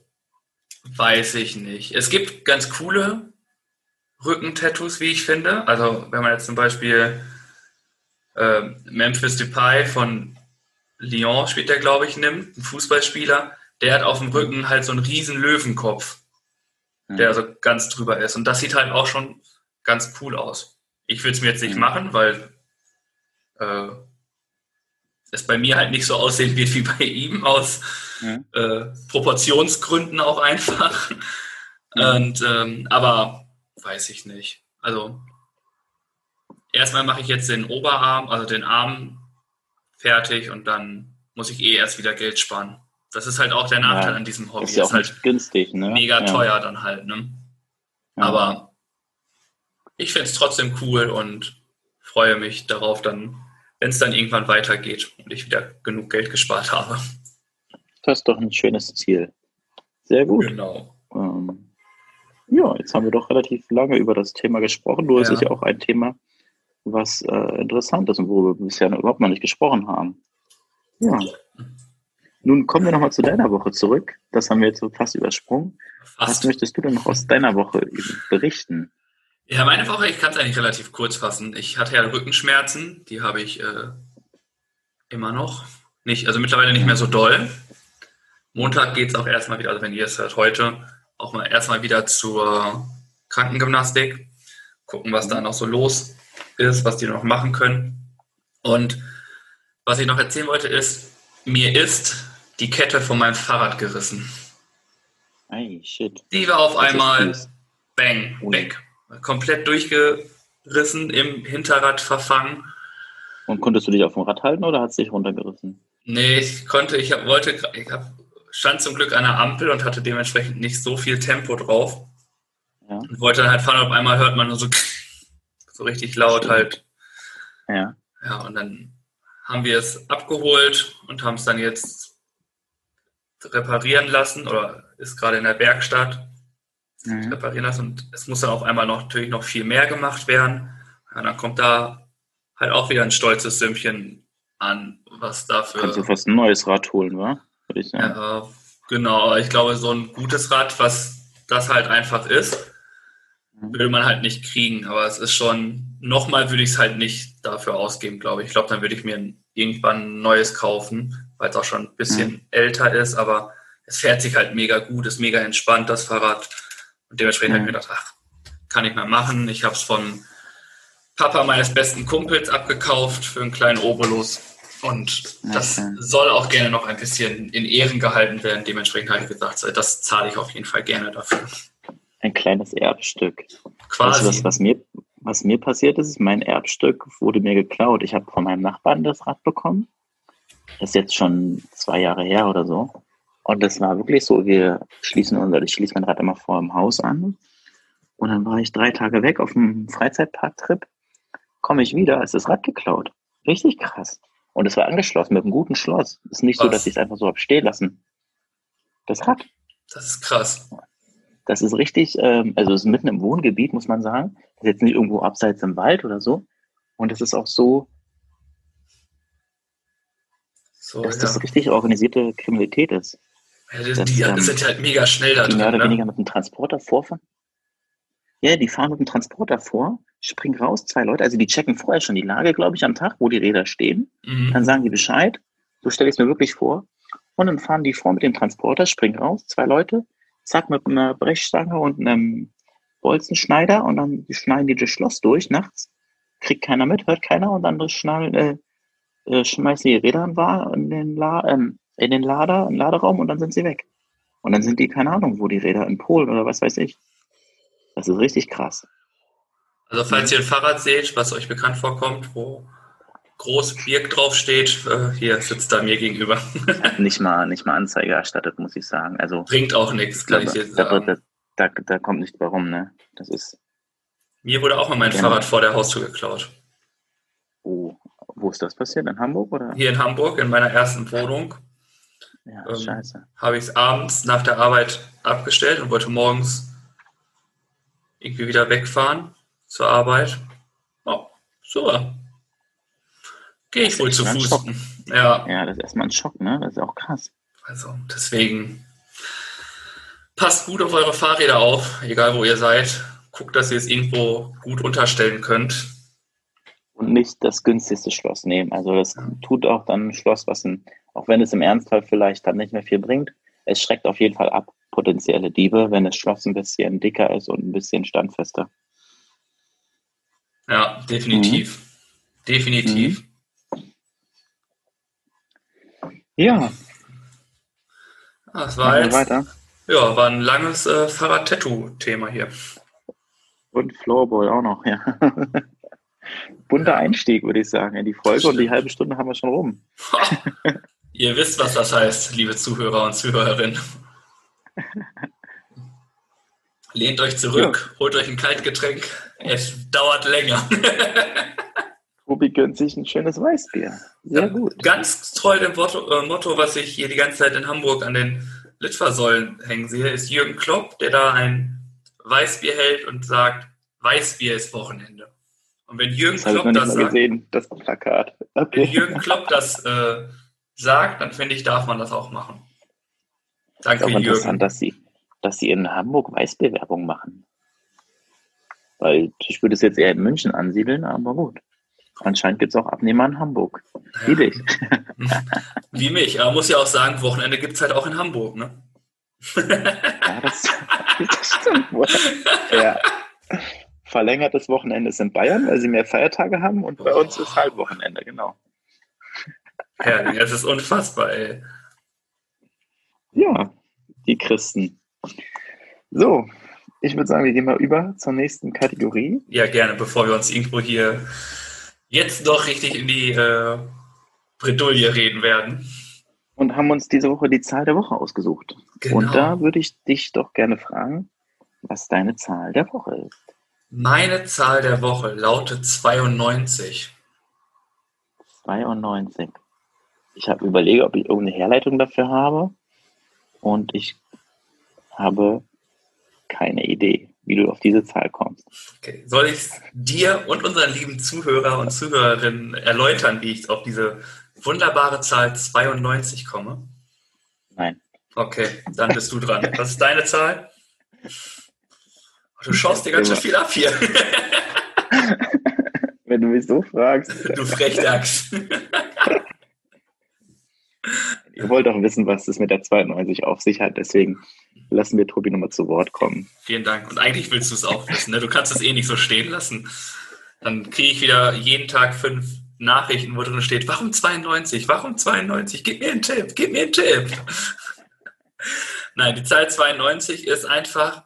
weiß ich nicht. Es gibt ganz coole Rückentattoos, wie ich finde. Also wenn man jetzt zum Beispiel äh, Memphis Depay von Lyon spielt der, glaube ich, nimmt, ein Fußballspieler, der hat auf dem Rücken halt so einen riesen Löwenkopf, der also ganz drüber ist. Und das sieht halt auch schon ganz cool aus. Ich würde es mir jetzt nicht machen, weil äh, es bei mir halt nicht so aussehen wird wie bei ihm, aus äh, Proportionsgründen auch einfach. Und, ähm, aber weiß ich nicht. Also erstmal mache ich jetzt den Oberarm, also den Arm fertig und dann muss ich eh erst wieder Geld sparen. Das ist halt auch der Nachteil ja, an diesem Hobby. Ist ja auch ist halt günstig, ne? Mega ja. teuer dann halt, ne? Ja. Aber ich finde es trotzdem cool und freue mich darauf dann, wenn es dann irgendwann weitergeht und ich wieder genug Geld gespart habe. Das ist doch ein schönes Ziel. Sehr gut. Genau. Ähm, ja, jetzt haben wir doch relativ lange über das Thema gesprochen. Du, es ist ja auch ein Thema, was äh, interessant ist und worüber wir bisher überhaupt noch nicht gesprochen haben. Ja. Nun kommen wir nochmal zu deiner Woche zurück. Das haben wir jetzt so fast übersprungen. Fast. Was möchtest du denn noch aus deiner Woche berichten? Ja, meine Woche, ich kann es eigentlich relativ kurz fassen. Ich hatte ja Rückenschmerzen, die habe ich äh, immer noch. nicht, also mittlerweile nicht mehr so doll. Montag geht es auch erstmal wieder, also wenn ihr es hört, heute auch mal erstmal wieder zur Krankengymnastik. Gucken, was da noch so los ist, was die noch machen können. Und was ich noch erzählen wollte ist, mir ist die Kette von meinem Fahrrad gerissen. Hey, shit. Die war auf einmal bang, weg. Komplett durchgerissen, im Hinterrad verfangen. Und konntest du dich auf dem Rad halten oder hat es dich runtergerissen? Nee, ich konnte, ich hab, wollte, ich hab, stand zum Glück an der Ampel und hatte dementsprechend nicht so viel Tempo drauf. Ja. Und wollte dann halt fahren und auf einmal hört man nur so, so richtig laut halt. Ja. Ja, und dann haben wir es abgeholt und haben es dann jetzt reparieren lassen oder ist gerade in der Werkstatt mhm. reparieren lassen und es muss dann auf einmal noch, natürlich noch viel mehr gemacht werden. Ja, dann kommt da halt auch wieder ein stolzes Sümmchen an, was dafür. Kannst du fast ein neues Rad holen, wa? Würde ich sagen. Ja, genau. Ich glaube, so ein gutes Rad, was das halt einfach ist, mhm. würde man halt nicht kriegen. Aber es ist schon, nochmal würde ich es halt nicht dafür ausgeben, glaube ich. Ich glaube, dann würde ich mir irgendwann ein neues kaufen, weil es auch schon ein bisschen mhm. älter ist. Aber es fährt sich halt mega gut, ist mega entspannt, das Fahrrad. Und dementsprechend mhm. habe ich mir gedacht, ach, kann ich mal machen. Ich habe es von Papa meines besten Kumpels abgekauft für einen kleinen Obolus. Und das okay. soll auch gerne noch ein bisschen in Ehren gehalten werden. Dementsprechend habe ich gesagt, das zahle ich auf jeden Fall gerne dafür. Ein kleines Erbstück. Quasi. Weißt du, was, was, mir, was mir passiert ist, mein Erbstück wurde mir geklaut. Ich habe von meinem Nachbarn das Rad bekommen. Das ist jetzt schon zwei Jahre her oder so. Und das war wirklich so, wir schließen unser, ich schließe mein Rad immer vor dem Haus an. Und dann war ich drei Tage weg auf einem Freizeitparktrip komme ich wieder, ist das Rad geklaut. Richtig krass. Und es war angeschlossen mit einem guten Schloss. Es ist nicht Was? so, dass ich es einfach so habe stehen lassen. Das Rad. Das ist krass. Das ist richtig, ähm, also es ist mitten im Wohngebiet, muss man sagen. Das ist jetzt nicht irgendwo abseits im Wald oder so. Und es ist auch so, so dass ja. das richtig organisierte Kriminalität ist. Ja, die, die ähm, sind halt mega schnell da die drin. Mehr oder ne? weniger mit dem Transporter vorfahren. Ja, die fahren mit dem Transporter vor springen raus, zwei Leute, also die checken vorher schon die Lage, glaube ich, am Tag, wo die Räder stehen. Mhm. Dann sagen die Bescheid, so stelle ich es mir wirklich vor. Und dann fahren die vor mit dem Transporter, springen raus, zwei Leute, zack, mit einer Brechstange und einem Bolzenschneider und dann schneiden die das Schloss durch nachts. Kriegt keiner mit, hört keiner und dann schnallen, äh, äh, schmeißen die Räder in den, La ähm, in den Lader, in den Laderaum und dann sind sie weg. Und dann sind die, keine Ahnung, wo die Räder in Polen oder was weiß ich. Das ist richtig krass. Also falls ihr ein Fahrrad seht, was euch bekannt vorkommt, wo groß Birk draufsteht, äh, hier sitzt da mir gegenüber. nicht mal, nicht mal Anzeige erstattet, muss ich sagen. Also bringt auch nichts, kann ich jetzt sagen. Da, da, da, da kommt nicht warum, ne? Das ist. Mir wurde auch mal mein ja. Fahrrad vor der Haustür geklaut. Oh, wo ist das passiert? In Hamburg oder? Hier in Hamburg, in meiner ersten Wohnung. Ja, ähm, scheiße. Habe ich es abends nach der Arbeit abgestellt und wollte morgens irgendwie wieder wegfahren zur Arbeit. Oh, so. Gehe ich wohl zu Fuß. Ja. ja, das ist erstmal ein Schock, ne? Das ist auch krass. Also, deswegen passt gut auf eure Fahrräder auf, egal wo ihr seid. Guckt, dass ihr es irgendwo gut unterstellen könnt. Und nicht das günstigste Schloss nehmen. Also das ja. tut auch dann ein Schloss, was ein, auch wenn es im Ernstfall vielleicht dann nicht mehr viel bringt, es schreckt auf jeden Fall ab potenzielle Diebe, wenn das Schloss ein bisschen dicker ist und ein bisschen standfester. Ja, definitiv. Mhm. Definitiv. Mhm. Ja. Das war jetzt, weiter. Ja, war ein langes äh, Fahrrad-Tattoo-Thema hier. Und Floorball auch noch, ja. Bunter Einstieg, würde ich sagen, in die Folge und die halbe Stunde haben wir schon rum. Ihr wisst, was das heißt, liebe Zuhörer und Zuhörerinnen. Lehnt euch zurück, holt euch ein Kaltgetränk. Es dauert länger. Tobi gönnt sich ein schönes Weißbier. Sehr ja, gut. Ganz treu dem Motto, äh, Motto, was ich hier die ganze Zeit in Hamburg an den Litfaßsäulen hängen sehe, ist Jürgen Klopp, der da ein Weißbier hält und sagt, Weißbier ist Wochenende. Und wenn Jürgen das Klopp das sagt, gesehen, das Plakat. Okay. Wenn Jürgen Klopp das äh, sagt, dann finde ich, darf man das auch machen. Danke, Jürgen. Interessant, dass sie dass sie in Hamburg Weißbewerbung machen. Weil ich würde es jetzt eher in München ansiedeln, aber gut. Anscheinend gibt es auch Abnehmer in Hamburg. Wie dich. Wie mich. Aber muss ja auch sagen, Wochenende gibt es halt auch in Hamburg, ne? ja, das, das stimmt. Ja. Verlängertes Wochenende ist in Bayern, weil sie mehr Feiertage haben und bei uns ist Halbwochenende, genau. Ja, das ist unfassbar, ey. Ja, die Christen. So, ich würde sagen, wir gehen mal über zur nächsten Kategorie. Ja, gerne, bevor wir uns irgendwo hier jetzt doch richtig in die äh, Bredouille reden werden. Und haben uns diese Woche die Zahl der Woche ausgesucht. Genau. Und da würde ich dich doch gerne fragen, was deine Zahl der Woche ist. Meine Zahl der Woche lautet 92. 92. Ich habe überlegt, ob ich irgendeine Herleitung dafür habe. Und ich habe keine Idee, wie du auf diese Zahl kommst. Okay. Soll ich dir und unseren lieben Zuhörer und Zuhörerinnen erläutern, wie ich auf diese wunderbare Zahl 92 komme? Nein. Okay, dann bist du dran. Was ist deine Zahl? Du schaust dir ganz schön viel ab hier. Wenn du mich so fragst. Du Frechdachs. Ihr wollt auch wissen, was es mit der 92 auf sich hat, deswegen lassen wir Tobi nochmal zu Wort kommen. Vielen Dank. Und eigentlich willst du es auch wissen. Ne? Du kannst es eh nicht so stehen lassen. Dann kriege ich wieder jeden Tag fünf Nachrichten, wo drin steht, warum 92? Warum 92? Gib mir einen Tipp, gib mir einen Tipp. Nein, die Zahl 92 ist einfach,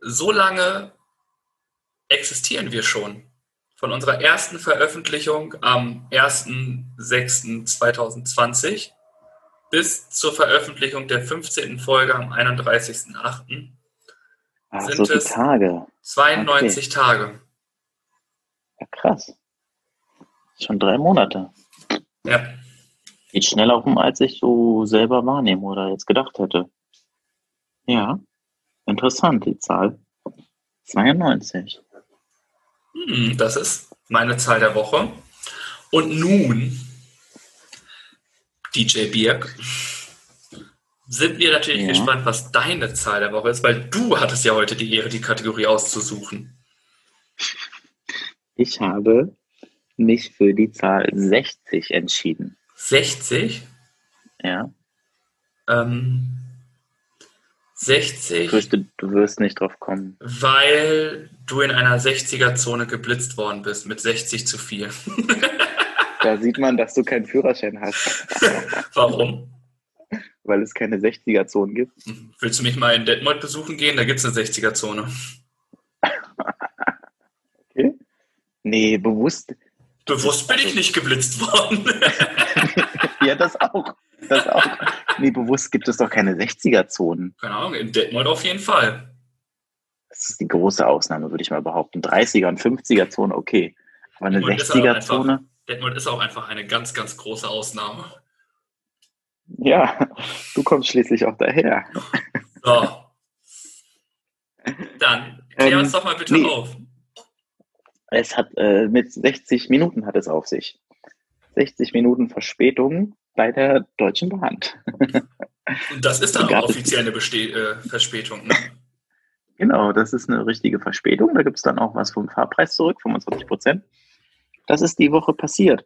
so lange existieren wir schon. Von unserer ersten Veröffentlichung am 1.6.2020 bis zur Veröffentlichung der 15. Folge am 31.8. sind so es Tage. 92 okay. Tage. Ja, krass. Schon drei Monate. Ja. Geht schneller um, als ich so selber wahrnehme oder jetzt gedacht hätte. Ja, interessant, die Zahl. 92. Hm, das ist meine Zahl der Woche. Und nun DJ Birk, sind wir natürlich ja. gespannt, was deine Zahl der Woche ist, weil du hattest ja heute die Ehre, die Kategorie auszusuchen. Ich habe mich für die Zahl 60 entschieden. 60? Ja. Ähm, 60. Ich fürchte, du wirst nicht drauf kommen. Weil du in einer 60er-Zone geblitzt worden bist mit 60 zu 4. Da sieht man, dass du keinen Führerschein hast. Warum? Weil es keine 60er-Zonen gibt. Willst du mich mal in Detmold besuchen gehen? Da gibt es eine 60er-Zone. okay. Nee, bewusst. Bewusst bin ich nicht geblitzt worden. ja, das auch. Das auch. Nee, bewusst gibt es doch keine 60er-Zonen. Keine Ahnung, in Detmold auf jeden Fall. Das ist die große Ausnahme, würde ich mal behaupten. 30er und 50er-Zone, okay. Aber eine 60er-Zone. Detmold ist auch einfach eine ganz, ganz große Ausnahme. Ja, du kommst schließlich auch daher. So. Dann klär ähm, uns doch mal bitte nee. auf. Es hat äh, mit 60 Minuten hat es auf sich. 60 Minuten Verspätung bei der Deutschen Bahn. Und das ist dann auch offiziell eine Beste äh, Verspätung. Ne? Genau, das ist eine richtige Verspätung. Da gibt es dann auch was vom Fahrpreis zurück, 25 Prozent. Das ist die Woche passiert.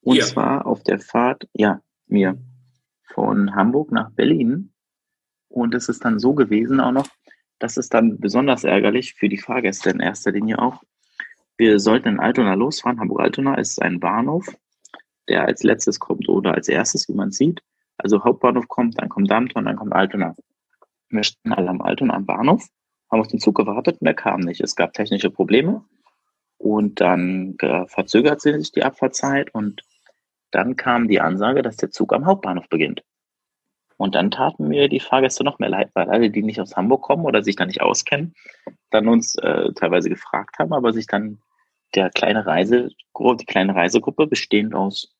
Und ja. zwar auf der Fahrt, ja, mir, von Hamburg nach Berlin. Und es ist dann so gewesen auch noch, das ist dann besonders ärgerlich für die Fahrgäste in erster Linie auch. Wir sollten in Altona losfahren. Hamburg-Altona ist ein Bahnhof, der als letztes kommt oder als erstes, wie man sieht. Also Hauptbahnhof kommt, dann kommt Darmstadt dann kommt Altona. Wir standen alle am Altona am Bahnhof, haben auf den Zug gewartet und er kam nicht. Es gab technische Probleme. Und dann äh, verzögerte sich die Abfahrtzeit und dann kam die Ansage, dass der Zug am Hauptbahnhof beginnt. Und dann taten mir die Fahrgäste noch mehr leid, weil alle, die nicht aus Hamburg kommen oder sich da nicht auskennen, dann uns äh, teilweise gefragt haben, aber sich dann der kleine Reisegruppe, die kleine Reisegruppe bestehend aus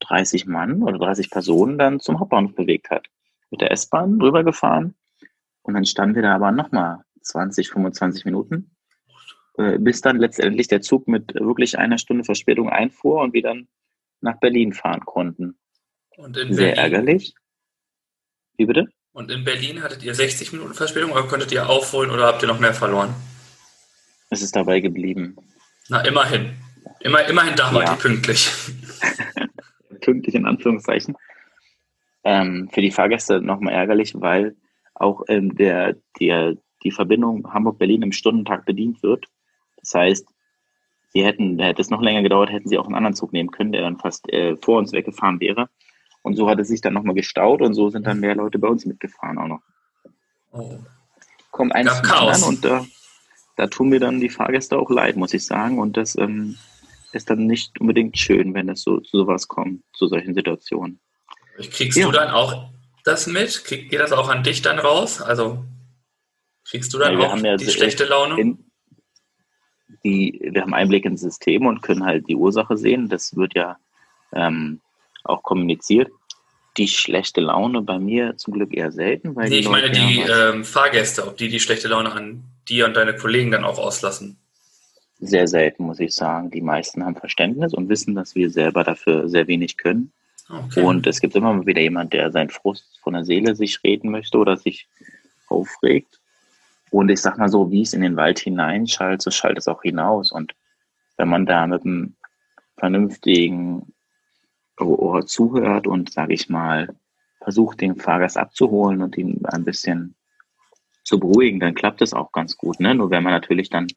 30 Mann oder 30 Personen dann zum Hauptbahnhof bewegt hat. Mit der S-Bahn rübergefahren und dann standen wir da aber nochmal 20, 25 Minuten äh, bis dann letztendlich der Zug mit wirklich einer Stunde Verspätung einfuhr und wir dann nach Berlin fahren konnten. Sehr Berlin, ärgerlich. Wie bitte? Und in Berlin hattet ihr 60 Minuten Verspätung oder konntet ihr aufholen oder habt ihr noch mehr verloren? Es ist dabei geblieben. Na, immerhin. Immer, immerhin da war ja. die pünktlich. pünktlich in Anführungszeichen. Ähm, für die Fahrgäste nochmal ärgerlich, weil auch ähm, der, der, die Verbindung Hamburg-Berlin im Stundentag bedient wird. Das heißt, sie hätten, hätte es noch länger gedauert, hätten sie auch einen anderen Zug nehmen können, der dann fast äh, vor uns weggefahren wäre. Und so hat es sich dann nochmal gestaut und so sind dann mehr Leute bei uns mitgefahren auch noch. Oh. Kommt eins zum anderen und da, da tun mir dann die Fahrgäste auch leid, muss ich sagen. Und das ähm, ist dann nicht unbedingt schön, wenn es so zu sowas kommt, zu solchen Situationen. Kriegst ja. du dann auch das mit? Kriegt ihr das auch an dich dann raus? Also kriegst du dann ja, auch die schlechte Laune? In, die, wir haben Einblick ins System und können halt die Ursache sehen. Das wird ja ähm, auch kommuniziert. Die schlechte Laune bei mir zum Glück eher selten. Weil nee, ich meine die ähm, Fahrgäste, ob die die schlechte Laune an dir und deine Kollegen dann auch auslassen. Sehr selten, muss ich sagen. Die meisten haben Verständnis und wissen, dass wir selber dafür sehr wenig können. Okay. Und es gibt immer mal wieder jemand, der seinen Frust von der Seele sich reden möchte oder sich aufregt. Und ich sag mal so, wie es in den Wald hineinschallt, so schallt es auch hinaus. Und wenn man da mit einem vernünftigen Ohr zuhört und, sage ich mal, versucht, den Fahrgast abzuholen und ihn ein bisschen zu beruhigen, dann klappt es auch ganz gut. Ne? Nur wenn man natürlich dann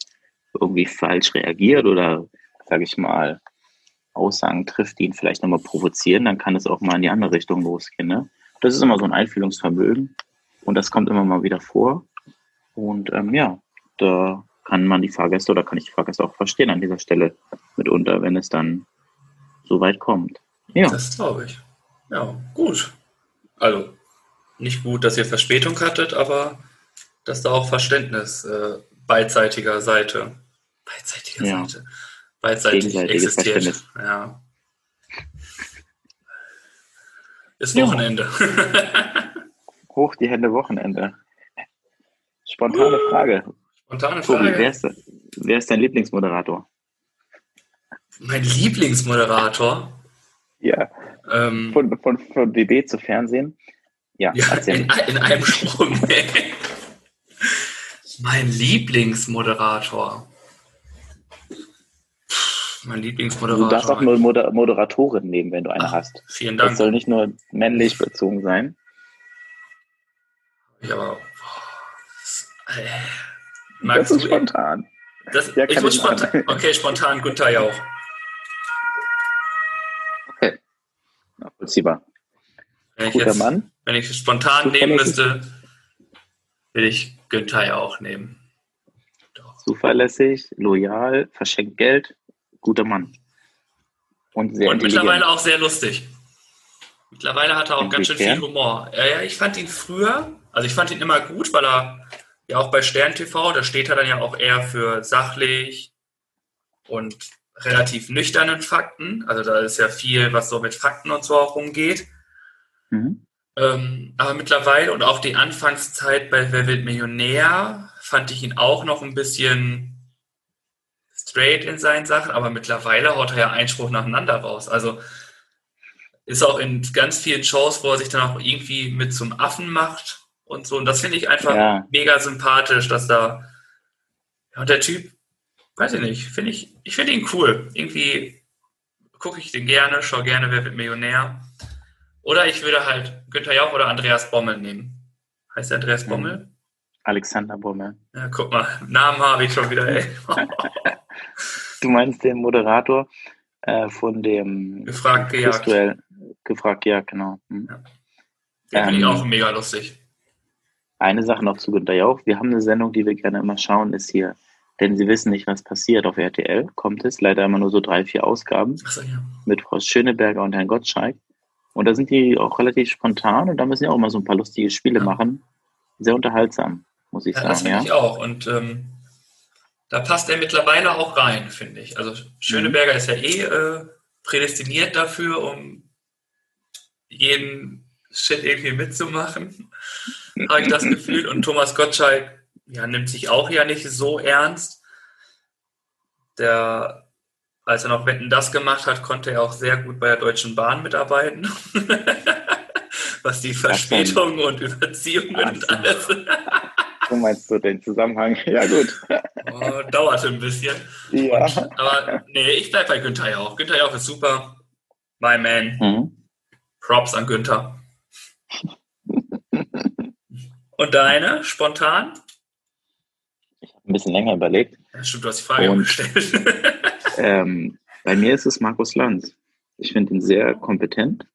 irgendwie falsch reagiert oder, sage ich mal, Aussagen trifft, die ihn vielleicht nochmal provozieren, dann kann es auch mal in die andere Richtung losgehen. Ne? Das ist immer so ein Einfühlungsvermögen und das kommt immer mal wieder vor. Und ähm, ja, da kann man die Fahrgäste oder kann ich die Fahrgäste auch verstehen an dieser Stelle mitunter, wenn es dann so weit kommt. Ja. Das glaube ich. Ja, gut. Also, nicht gut, dass ihr Verspätung hattet, aber dass da auch Verständnis äh, beidseitiger Seite, beidseitiger ja. Seite, beidseitig existiert. Ja. Ist Wochenende. Hoch die Hände Wochenende. Spontane uh, Frage. Spontane Frage. Tobi, wer ist, wer ist dein Lieblingsmoderator? Mein Lieblingsmoderator? Ja. Ähm, von, von, von BB zu Fernsehen. Ja, ja in, in, einem Sprung. Mein Lieblingsmoderator. Mein Lieblingsmoderator. Du darfst auch nur Moder Moderatorin nehmen, wenn du eine Ach, hast. Vielen Dank. Das soll nicht nur männlich bezogen sein. Ja, aber. Äh, das ist spontan. Das, ja, ich muss spontan. Okay, spontan Gunther Jauch. nachvollziehbar. Wenn Guter jetzt, Mann. Wenn ich spontan nehmen müsste, will ich Günther ja auch nehmen. Doch. Zuverlässig, loyal, verschenkt Geld, guter Mann. Und, sehr Und mittlerweile auch sehr lustig. Mittlerweile hat er auch ganz schön viel Humor. Ja, ja, ich fand ihn früher, also ich fand ihn immer gut, weil er ja auch bei Stern TV, da steht er dann ja auch eher für sachlich und relativ nüchternen Fakten. Also da ist ja viel, was so mit Fakten und so auch umgeht. Mhm. Ähm, aber mittlerweile und auch die Anfangszeit bei Wer wird Millionär fand ich ihn auch noch ein bisschen straight in seinen Sachen, aber mittlerweile haut er ja Einspruch nacheinander raus. Also ist auch in ganz vielen Shows, wo er sich dann auch irgendwie mit zum Affen macht und so. Und das finde ich einfach ja. mega sympathisch, dass da ja, und der Typ weiß ich nicht, finde ich, ich finde ihn cool. Irgendwie gucke ich den gerne, schaue gerne, wer wird Millionär. Oder ich würde halt Günther Jauch oder Andreas Bommel nehmen. Heißt der Andreas Bommel? Alexander Bommel. Ja, guck mal, Namen habe ich schon wieder, ey. du meinst den Moderator äh, von dem Gefragt gejagt. Gefragt gejagt, genau. Hm. Ja. Den ähm, finde ich auch mega lustig. Eine Sache noch zu Günther Jauch. Wir haben eine Sendung, die wir gerne immer schauen, ist hier denn sie wissen nicht, was passiert. Auf RTL kommt es leider immer nur so drei, vier Ausgaben so, ja. mit Frau Schöneberger und Herrn Gottschalk. Und da sind die auch relativ spontan und da müssen die auch mal so ein paar lustige Spiele ja. machen. Sehr unterhaltsam, muss ich ja, sagen. Das finde ich auch. Und ähm, da passt er mittlerweile auch rein, finde ich. Also Schöneberger mhm. ist ja eh äh, prädestiniert dafür, um jeden Shit irgendwie mitzumachen, habe ich das Gefühl. Und Thomas Gottschalk ja, nimmt sich auch ja nicht so ernst. Der, als er noch Wetten das gemacht hat, konnte er auch sehr gut bei der Deutschen Bahn mitarbeiten. Was die Verspätungen und Überziehungen und alles. So meinst du den Zusammenhang? Ja, gut. Oh, dauerte ein bisschen. Ja. Und, aber nee, ich bleibe bei Günther Jauch. Günther Jauch ist super. My man. Mhm. Props an Günther. Und deine, spontan? Ich habe ein bisschen länger überlegt. Ja, stimmt, du hast die Frage Und- gestellt. Ähm, bei mir ist es Markus Lanz. Ich finde ihn sehr kompetent,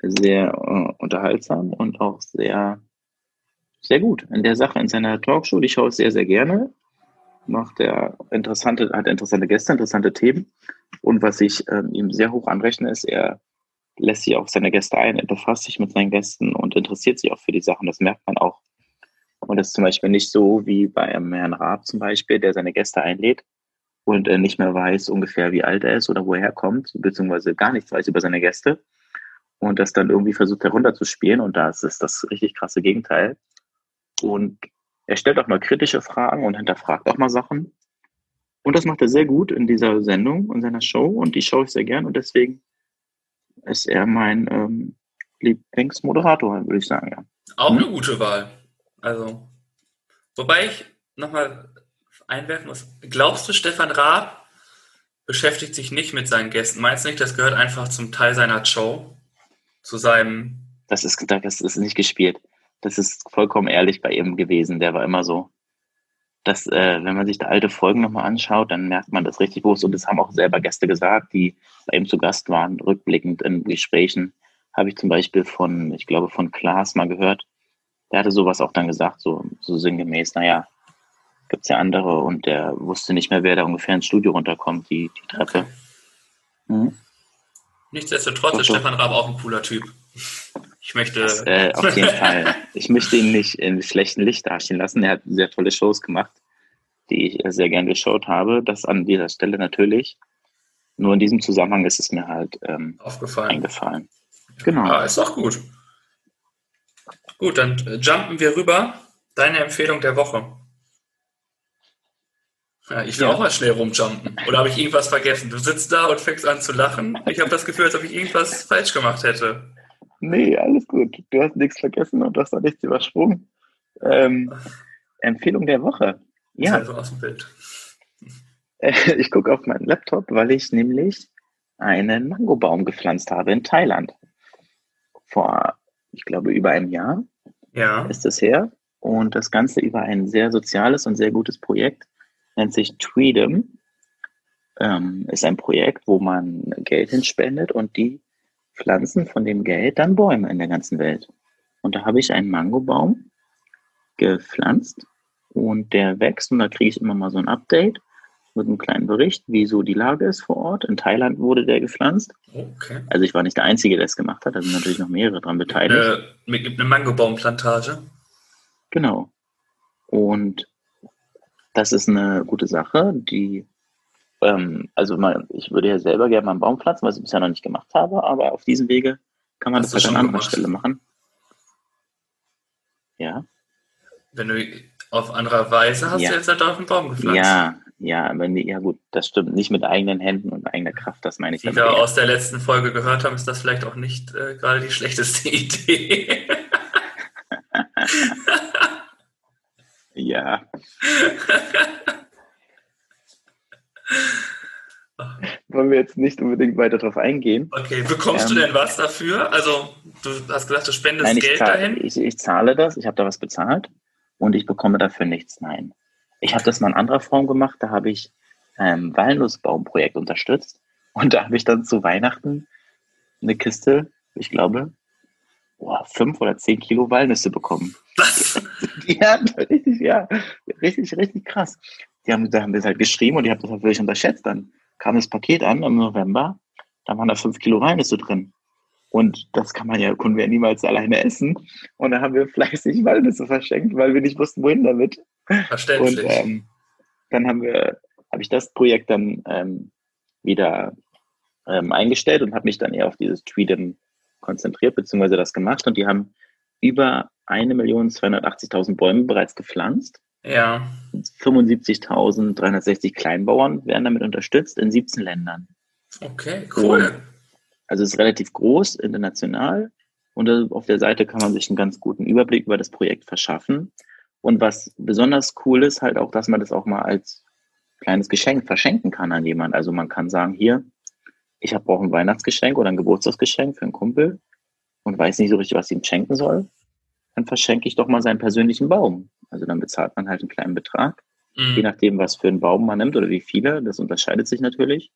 sehr äh, unterhaltsam und auch sehr, sehr gut in der Sache, in seiner Talkshow. Die schaue ich sehr, sehr gerne. Macht er interessante, hat interessante Gäste, interessante Themen. Und was ich ähm, ihm sehr hoch anrechne, ist, er lässt sich auf seine Gäste ein, er befasst sich mit seinen Gästen und interessiert sich auch für die Sachen. Das merkt man auch. Und das ist zum Beispiel nicht so wie bei einem Herrn Raab zum Beispiel, der seine Gäste einlädt und äh, nicht mehr weiß ungefähr, wie alt er ist oder wo er herkommt, beziehungsweise gar nichts weiß über seine Gäste und das dann irgendwie versucht herunterzuspielen und das ist das richtig krasse Gegenteil. Und er stellt auch mal kritische Fragen und hinterfragt auch mal Sachen. Und das macht er sehr gut in dieser Sendung, in seiner Show und die schaue ich sehr gern und deswegen ist er mein ähm, Lieblingsmoderator, würde ich sagen, ja. Auch Hm? eine gute Wahl. Also, wobei ich nochmal einwerfen muss. Glaubst du, Stefan Raab beschäftigt sich nicht mit seinen Gästen? Meinst du nicht, das gehört einfach zum Teil seiner Show? Zu seinem. Das ist, das ist nicht gespielt. Das ist vollkommen ehrlich bei ihm gewesen. Der war immer so. Dass, äh, wenn man sich da alte Folgen nochmal anschaut, dann merkt man das richtig bewusst. Und das haben auch selber Gäste gesagt, die bei ihm zu Gast waren, rückblickend in Gesprächen. Habe ich zum Beispiel von, ich glaube, von Klaas mal gehört. Der hatte sowas auch dann gesagt, so, so sinngemäß, naja, gibt's ja andere und der wusste nicht mehr, wer da ungefähr ins Studio runterkommt, die, die Treppe. Mhm. Nichtsdestotrotz ist. Stefan Raab auch ein cooler Typ. Ich möchte. Das, äh, auf jeden Fall. Ich möchte ihn nicht in schlechten Licht dastehen lassen. Er hat sehr tolle Shows gemacht, die ich sehr gern geschaut habe. Das an dieser Stelle natürlich. Nur in diesem Zusammenhang ist es mir halt ähm, aufgefallen. eingefallen. Genau. Ah, ist doch gut. Gut, dann äh, jumpen wir rüber. Deine Empfehlung der Woche. Ja, ich will Ja. auch mal schnell rumjumpen. Oder habe ich irgendwas vergessen? Du sitzt da und fängst an zu lachen. Ich habe das Gefühl, als ob ich irgendwas falsch gemacht hätte. Nee, alles gut. Du hast nichts vergessen und du hast auch nichts übersprungen. Ähm, Empfehlung der Woche. Ja, Ist so aus dem Bild. Äh, Ich gucke auf meinen Laptop, weil ich nämlich einen Mangobaum gepflanzt habe in Thailand. Vor, ich glaube, über einem Jahr Ja. ist es her. Und das Ganze über ein sehr soziales und sehr gutes Projekt nennt sich Tweedem. Ähm, ist ein Projekt, wo man Geld hinspendet und die pflanzen von dem Geld dann Bäume in der ganzen Welt. Und da habe ich einen Mangobaum gepflanzt und der wächst und da kriege ich immer mal so ein Update mit einem kleinen Bericht, wie so die Lage ist vor Ort. In Thailand wurde der gepflanzt. Okay. Also ich war nicht der Einzige, der es gemacht hat, da sind natürlich noch mehrere dran beteiligt. Eine, mit eine Mangobaumplantage. Genau. Und das ist eine gute Sache, die, ähm, also mal, ich würde ja selber gerne mal einen Baum pflanzen, was ich bisher noch nicht gemacht habe, aber auf diesem Wege kann man Hast das halt an anderer gemacht? Stelle machen. Ja, Wenn du auf andere Weise hast Ja. du jetzt halt auf den Baum gepflanzt. ja, ja, aber nee, ja gut, das stimmt. Nicht mit eigenen Händen und eigener Kraft, das meine ich Wie wir eher. aus der letzten Folge gehört haben, ist das vielleicht auch nicht äh, gerade die schlechteste Idee. Ja. Wollen wir jetzt nicht unbedingt weiter drauf eingehen? Okay, bekommst Ähm, du denn was dafür? Also, du hast gesagt, du spendest Nein, Geld zahle, dahin. ich, ich zahle das, ich habe da was bezahlt und ich bekomme dafür nichts. Nein. Ich habe das mal in anderer Form gemacht, da habe ich ein Walnussbaumprojekt unterstützt und da habe ich dann zu Weihnachten eine Kiste, ich glaube, boah, fünf oder zehn Kilo Walnüsse bekommen. Was? Ja, richtig, ja, richtig, richtig krass. Die haben, da haben wir es halt geschrieben und ich habe das halt wirklich unterschätzt. Dann kam das Paket an im November, da waren da fünf Kilo Walnüsse drin. Und das kann man ja, können wir ja niemals alleine essen. Und da haben wir fleißig Walnüsse verschenkt, weil wir nicht wussten, wohin damit. Und Verständlich. ähm, dann haben wir, habe ich das Projekt dann ähm, wieder ähm, eingestellt und habe mich dann eher auf dieses Tweeden konzentriert, beziehungsweise das gemacht. Und die haben über 1.280.000 Bäume bereits gepflanzt. ja. 75.360 Kleinbauern werden damit unterstützt in 17 Ländern. Okay, cool. Also es ist relativ groß, international. Und auf der Seite kann man sich einen ganz guten Überblick über das Projekt verschaffen. Und was besonders cool ist, halt auch, dass man das auch mal als kleines Geschenk verschenken kann an jemanden. Also man kann sagen, hier, ich habe auch ein Weihnachtsgeschenk oder ein Geburtstagsgeschenk für einen Kumpel und weiß nicht so richtig, was ich ihm schenken soll. Dann verschenke ich doch mal seinen persönlichen Baum. Also dann bezahlt man halt einen kleinen Betrag, mhm. je nachdem, was für einen Baum man nimmt oder wie viele. Das unterscheidet sich natürlich.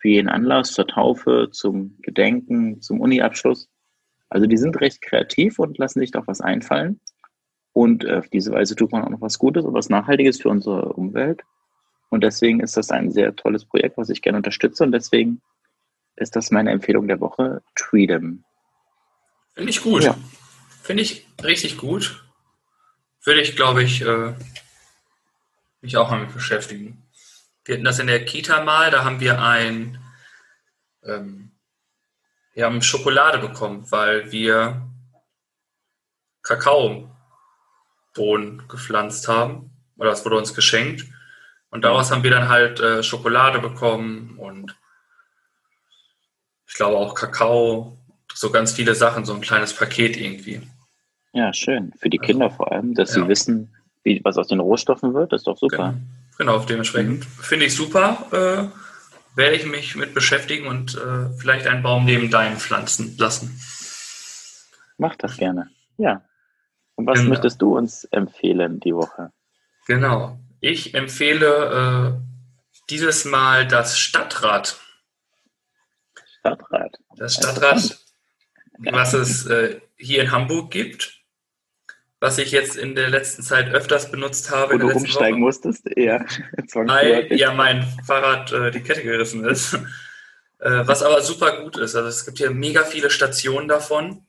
Für jeden Anlass, zur Taufe, zum Gedenken, zum Uniabschluss. Also die sind recht kreativ und lassen sich doch was einfallen. Und auf diese Weise tut man auch noch was Gutes und was Nachhaltiges für unsere Umwelt. Und deswegen ist das ein sehr tolles Projekt, was ich gerne unterstütze. Und deswegen ist das meine Empfehlung der Woche. Treedom. Finde ich gut. Ja. Finde ich richtig gut. Würde ich, glaube ich, äh, mich auch mal mit beschäftigen. Wir hatten das in der Kita mal, da haben wir ein, ähm, wir haben Schokolade bekommen, weil wir Kakaobohnen gepflanzt haben. Oder das wurde uns geschenkt. Und daraus haben wir dann halt äh, Schokolade bekommen und ich glaube auch Kakao, so ganz viele Sachen, so ein kleines Paket irgendwie. Ja, schön. Für die Kinder also, vor allem, dass ja. sie wissen, wie, was aus den Rohstoffen wird, ist doch super. Genau, genau dementsprechend mhm. finde ich super. Äh, werde ich mich mit beschäftigen und äh, vielleicht einen Baum neben deinen pflanzen lassen. Mach das gerne. Ja. Und was genau. möchtest du uns empfehlen die Woche? Genau. Ich empfehle äh, dieses Mal das Stadtrat. Stadtrat. Das Stadtrat, was es äh, hier in Hamburg gibt, was ich jetzt in der letzten Zeit öfters benutzt habe. Wo du umsteigen Woche, musstest, ja. Weil ja mein Fahrrad äh, die Kette gerissen ist. äh, was aber super gut ist. Also es gibt hier mega viele Stationen davon.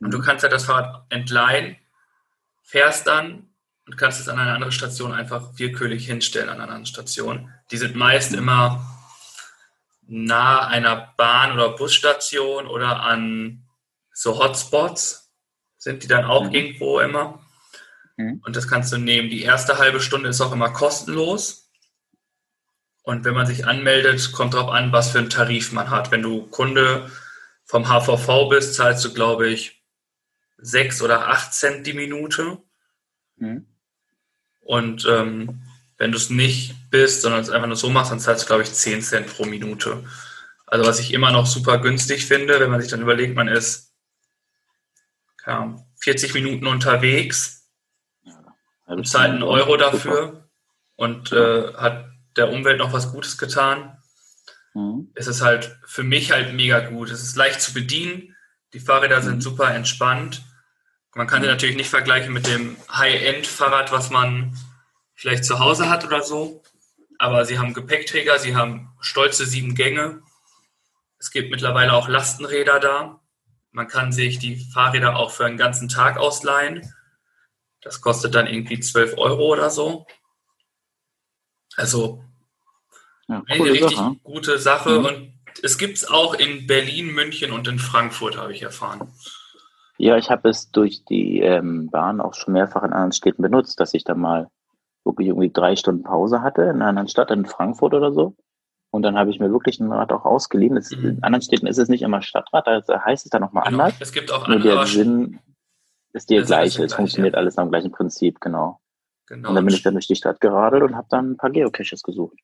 Und du mhm. kannst halt das Fahrrad entleihen, fährst dann und kannst es an eine andere Station einfach willkürlich hinstellen an einer anderen Station. Die sind meist immer nah einer Bahn- oder Busstation oder an so Hotspots sind die dann auch mhm. irgendwo immer. Mhm. Und das kannst du nehmen. Die erste halbe Stunde ist auch immer kostenlos. Und wenn man sich anmeldet, kommt darauf an, was für einen Tarif man hat. Wenn du Kunde vom HVV bist, zahlst du, glaube ich, sechs oder acht Cent die Minute. Mhm. Und ähm, wenn du es nicht bist, sondern es einfach nur so machst, dann zahlst du, glaube ich, 10 Cent pro Minute. Also was ich immer noch super günstig finde, wenn man sich dann überlegt, man ist ja, 40 Minuten unterwegs und zahlt einen Euro dafür und äh, hat der Umwelt noch was Gutes getan. Mhm. Es ist halt für mich halt mega gut. Es ist leicht zu bedienen. Die Fahrräder mhm. sind super entspannt. Man kann sie natürlich nicht vergleichen mit dem High-End-Fahrrad, was man vielleicht zu Hause hat oder so. Aber sie haben Gepäckträger, sie haben stolze sieben Gänge. Es gibt mittlerweile auch Lastenräder da. Man kann sich die Fahrräder auch für einen ganzen Tag ausleihen. Das kostet dann irgendwie 12 Euro oder so. Also ja, eine richtig Sache. gute Sache. Mhm. Und es gibt es auch in Berlin, München und in Frankfurt, habe ich erfahren. Ja, ich habe es durch die ähm, Bahn auch schon mehrfach in anderen Städten benutzt, dass ich da mal wirklich irgendwie drei Stunden Pause hatte in einer anderen Stadt, in Frankfurt oder so. Und dann habe ich mir wirklich ein Rad auch ausgeliehen. Das, mhm. In anderen Städten ist es nicht immer Stadtrad, da heißt es dann nochmal genau. anders. Es gibt auch Nur der Sinn ist der gleiche. Es funktioniert ja. alles nach dem gleichen Prinzip, genau. genau. Und dann bin ich dann durch die Stadt geradelt und habe dann ein paar Geocaches gesucht.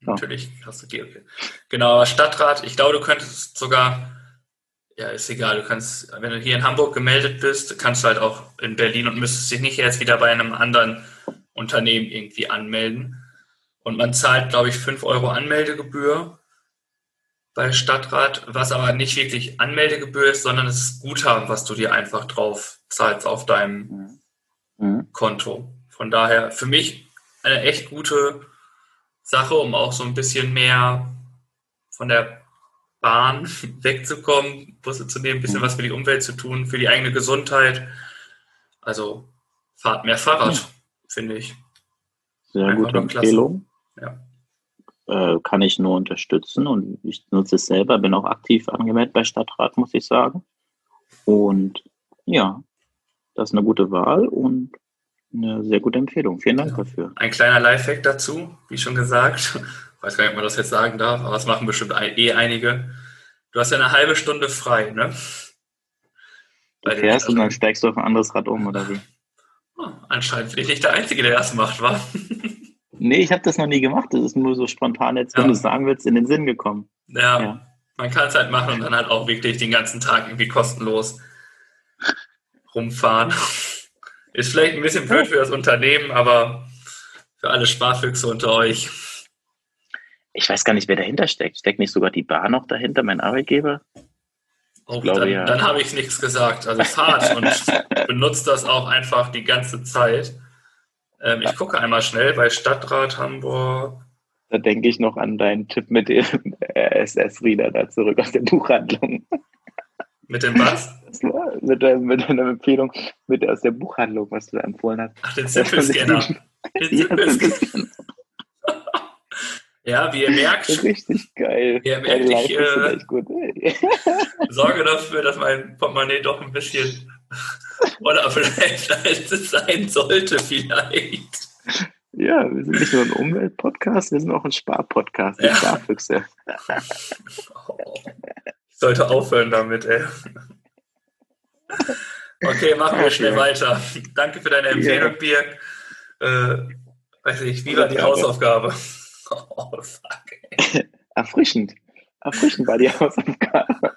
Natürlich hast du Geocache. Genau, Stadtrat, ich glaube, du könntest sogar ja, ist egal. Du kannst, wenn du hier in Hamburg gemeldet bist, kannst du halt auch in Berlin und müsstest dich nicht erst wieder bei einem anderen Unternehmen irgendwie anmelden. Und man zahlt, glaube ich, 5 Euro Anmeldegebühr bei Stadtrat, was aber nicht wirklich Anmeldegebühr ist, sondern es ist Guthaben, was du dir einfach drauf zahlst auf deinem mhm. Konto. Von daher für mich eine echt gute Sache, um auch so ein bisschen mehr von der Bahn wegzukommen, Busse zu nehmen, ein bisschen mhm. was für die Umwelt zu tun, für die eigene Gesundheit. Also fahrt mehr Fahrrad, ja. Finde ich. Sehr Einfach gute Empfehlung. Ja. Äh, kann ich nur unterstützen und ich nutze es selber, bin auch aktiv angemeldet bei Stadtrat, muss ich sagen. Und ja, das ist eine gute Wahl und eine sehr gute Empfehlung. Vielen Dank ja. dafür. Ein kleiner Lifehack dazu, wie schon gesagt weiß gar nicht, ob man das jetzt sagen darf, aber das machen bestimmt eh einige. Du hast ja eine halbe Stunde frei, ne? Du fährst und dann steigst du auf ein anderes Rad um, oder wie? Oh, anscheinend bin ich nicht der Einzige, der das macht, wa? Nee, ich habe das noch nie gemacht. Das ist nur so spontan jetzt, wenn Ja. du es sagen willst, in den Sinn gekommen. Ja, Ja. man kann es halt machen und dann halt auch wirklich den ganzen Tag irgendwie kostenlos rumfahren. Ist vielleicht ein bisschen blöd für das Unternehmen, aber für alle Sparfüchse unter euch. Ich weiß gar nicht, wer dahinter steckt. Steckt nicht sogar die Bar noch dahinter, mein Arbeitgeber? Oh, glaube, dann ja. dann habe ich nichts gesagt. Also fahrt und benutzt das auch einfach die ganze Zeit. Ähm, ich gucke einmal schnell bei Stadtrat Hamburg. Da denke ich noch an deinen Tipp mit dem SS-Reader da zurück aus der Buchhandlung. Mit dem was? Mit, der, mit deiner Empfehlung mit aus der Buchhandlung, was du da empfohlen hast. Ach, den Simple-Scanner. Den Simple-Scanner. Ja, wie ihr merkt, richtig geil. Deine endlich, Leistung sind äh, sorge dafür, dass mein Portemonnaie doch ein bisschen oder vielleicht als es sein sollte vielleicht. Ja, wir sind nicht nur ein Umwelt-Podcast, wir sind auch ein Spar-Podcast, die Ja. Sparfüchse. Ich sollte aufhören damit, ey. Okay, machen wir schnell weiter. Danke für deine Empfehlung, Ja. Dirk. Äh, weiß nicht, wie war die. Hausaufgabe? Oh, fuck. Erfrischend. Erfrischend war die Hausaufgabe.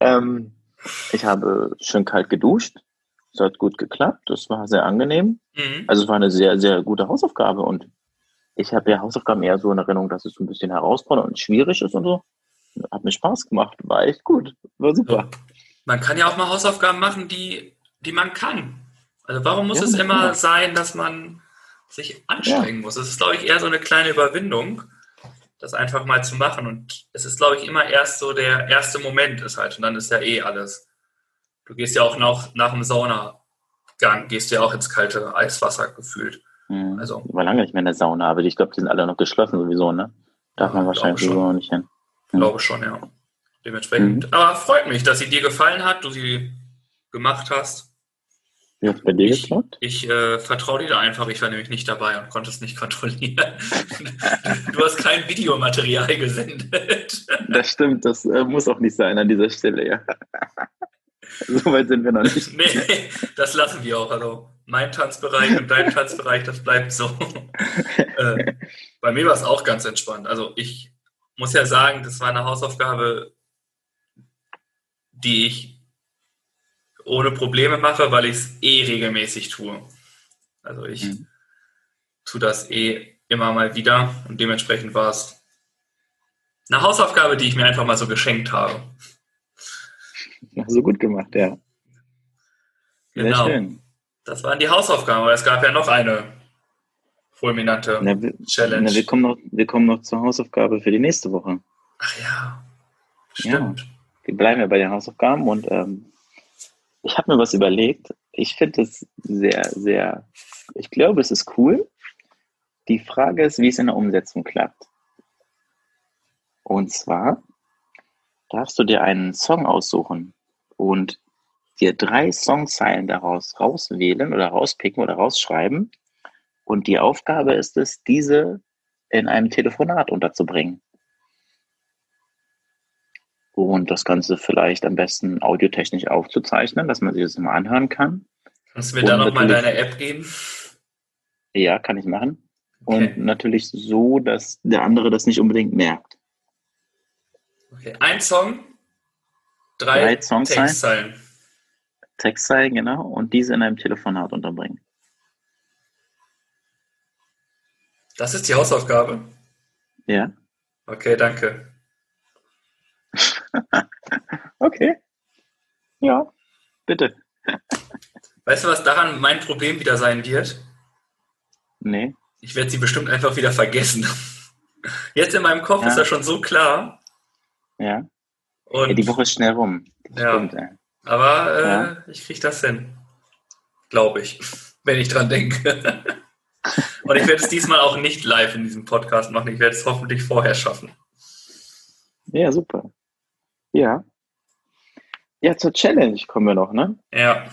ähm, ich habe schön kalt geduscht. Es hat gut geklappt. Das war sehr angenehm. Mhm. Also es war eine sehr, sehr gute Hausaufgabe und ich habe ja Hausaufgaben eher so in Erinnerung, dass es so ein bisschen herausfordernd und schwierig ist und so. Hat mir Spaß gemacht. War echt gut. War super. Man kann ja auch mal Hausaufgaben machen, die, die man kann. Also warum muss Ja, es immer ja. sein, dass man sich anstrengen muss? Es ist, glaube ich, eher so eine kleine Überwindung, das einfach mal zu machen. Und es ist, glaube ich, immer erst so der erste Moment ist halt. Und dann ist ja eh alles. Du gehst ja auch nach, nach dem Saunagang, gehst ja auch ins kalte Eiswasser gefühlt. Mhm. Also- Ich war lange nicht mehr in der Sauna, aber ich glaube, die sind alle noch geschlossen sowieso, ne? Darf Ja, man ich wahrscheinlich sowieso noch nicht hin. Ich glaube schon, ja. Dementsprechend. Aber freut mich, dass sie dir gefallen hat, du sie gemacht hast. Wie hat es bei dir Ich- geklappt? Ich äh, vertraue dir da einfach. Ich war nämlich nicht dabei und konnte es nicht kontrollieren. Du, hast kein Videomaterial gesendet. Das stimmt, das äh, muss auch nicht sein an dieser Stelle, ja. so weit sind wir noch nicht. Nee, das lassen wir auch. Also mein Tanzbereich und dein Tanzbereich, das bleibt so. äh, bei mir war es auch ganz entspannt. Also ich muss ja sagen, das war eine Hausaufgabe, die ich ohne Probleme mache, weil ich es eh regelmäßig tue. Also ich Mhm. tue das eh immer mal wieder und dementsprechend war es eine Hausaufgabe, die ich mir einfach mal so geschenkt habe. Hast du gut gemacht, ja. Sehr Genau. schön. Das waren die Hausaufgaben, aber es gab ja noch eine fulminante Na, wir, Challenge. na, wir, kommen noch, wir kommen noch zur Hausaufgabe für die nächste Woche. Ach ja, stimmt. Wir bleiben ja bei den Hausaufgaben und ähm, ich habe mir was überlegt. Ich finde es sehr, sehr, ich glaube, es ist cool. Die Frage ist, wie es in der Umsetzung klappt. Und zwar darfst du dir einen Song aussuchen und dir drei Songzeilen daraus rauswählen oder rauspicken oder rausschreiben. Und die Aufgabe ist es, diese in einem Telefonat unterzubringen. Und das Ganze vielleicht am besten audiotechnisch aufzuzeichnen, dass man sich das mal anhören kann. Kannst du mir da nochmal deine App geben? Ja, kann ich machen. Okay. Und natürlich so, dass der andere das nicht unbedingt merkt. okay. Ein Song, drei, Drei? Textzeilen. Textzeilen, genau, und diese in einem Telefonat unterbringen. Das ist die Hausaufgabe. Ja? Okay, danke. Okay. Ja, bitte. Weißt du, was daran mein Problem wieder sein wird? Nee. Ich werde sie bestimmt einfach wieder vergessen. Jetzt in meinem Kopf Ja. ist das schon so klar. Ja. Und, ja die Woche ist schnell rum. Das Ja. stimmt, aber äh, Ja. ich kriege das hin. Glaube ich. Wenn ich dran denke. Und ich werde es diesmal auch nicht live in diesem Podcast machen. Ich werde es hoffentlich vorher schaffen. Ja, super. Ja. Ja, zur Challenge kommen wir noch, ne? Ja.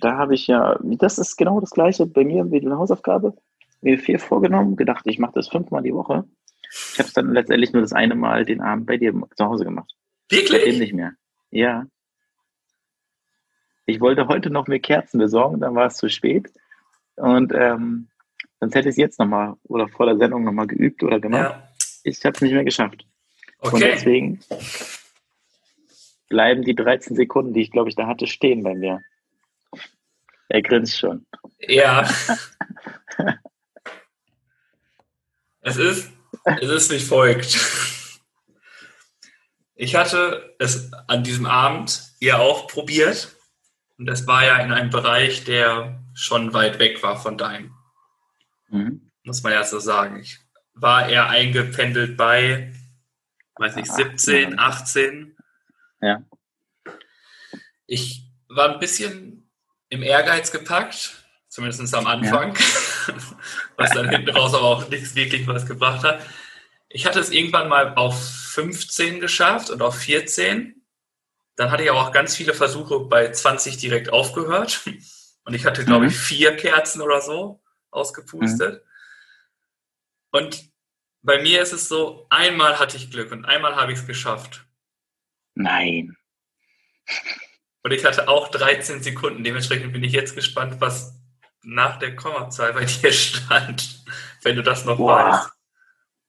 Da habe ich ja, das ist genau das gleiche bei mir wie die Hausaufgabe. Mir vier vorgenommen, gedacht, ich mache das fünfmal die Woche. Ich habe es dann letztendlich nur das eine Mal den Abend bei dir zu Hause gemacht. Seitdem Wirklich? nicht mehr. Ja. Ich wollte heute noch mehr Kerzen besorgen, dann war es zu spät. Und ähm, sonst hätte ich es jetzt nochmal oder vor der Sendung nochmal geübt oder gemacht. Ja. Ich habe es nicht mehr geschafft. Okay. Und deswegen bleiben die 13 Sekunden, die ich glaube ich da hatte, stehen bei mir. Er grinst schon. Ja. es ist, es ist wie folgt. Ich hatte es an diesem Abend ja auch probiert. Und das war ja in einem Bereich, der schon weit weg war von deinem. Mhm. Muss man ja so sagen. Ich war eher eingependelt bei, weiß nicht, 17, 18. Ja. Ich war ein bisschen im Ehrgeiz gepackt, zumindest am Anfang, ja. was dann hinten raus aber auch nichts wirklich was gebracht hat. Ich hatte es irgendwann mal auf 15 geschafft und auf 14. Dann hatte ich aber auch ganz viele Versuche bei 20 direkt aufgehört. Und ich hatte, glaube mhm. ich, vier Kerzen oder so ausgepustet. Mhm. Und bei mir ist es so, einmal hatte ich Glück und einmal habe ich es geschafft. Nein. Und ich hatte auch 13 Sekunden. Dementsprechend bin ich jetzt gespannt, was nach der Kommazahl bei dir stand, wenn du das noch Boah, weißt.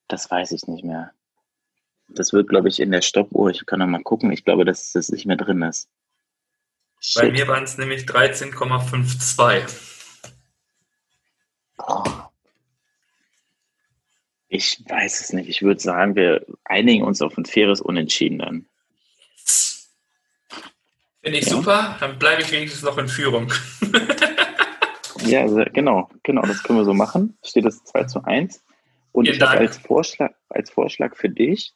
Das weiß ich nicht mehr. Das wird, glaube ich, in der Stoppuhr. Ich kann noch mal gucken. Ich glaube, dass das nicht mehr drin ist. Shit. Bei mir waren es nämlich 13,52. Oh. Ich weiß es nicht. Ich würde sagen, wir einigen uns auf ein faires Unentschieden dann. Finde ich ja. super, dann bleibe ich wenigstens noch in Führung. ja, also, genau, genau, das können wir so machen. Steht es 2 zu 1. Und Vielen ich habe als Vorschlag, als Vorschlag für dich,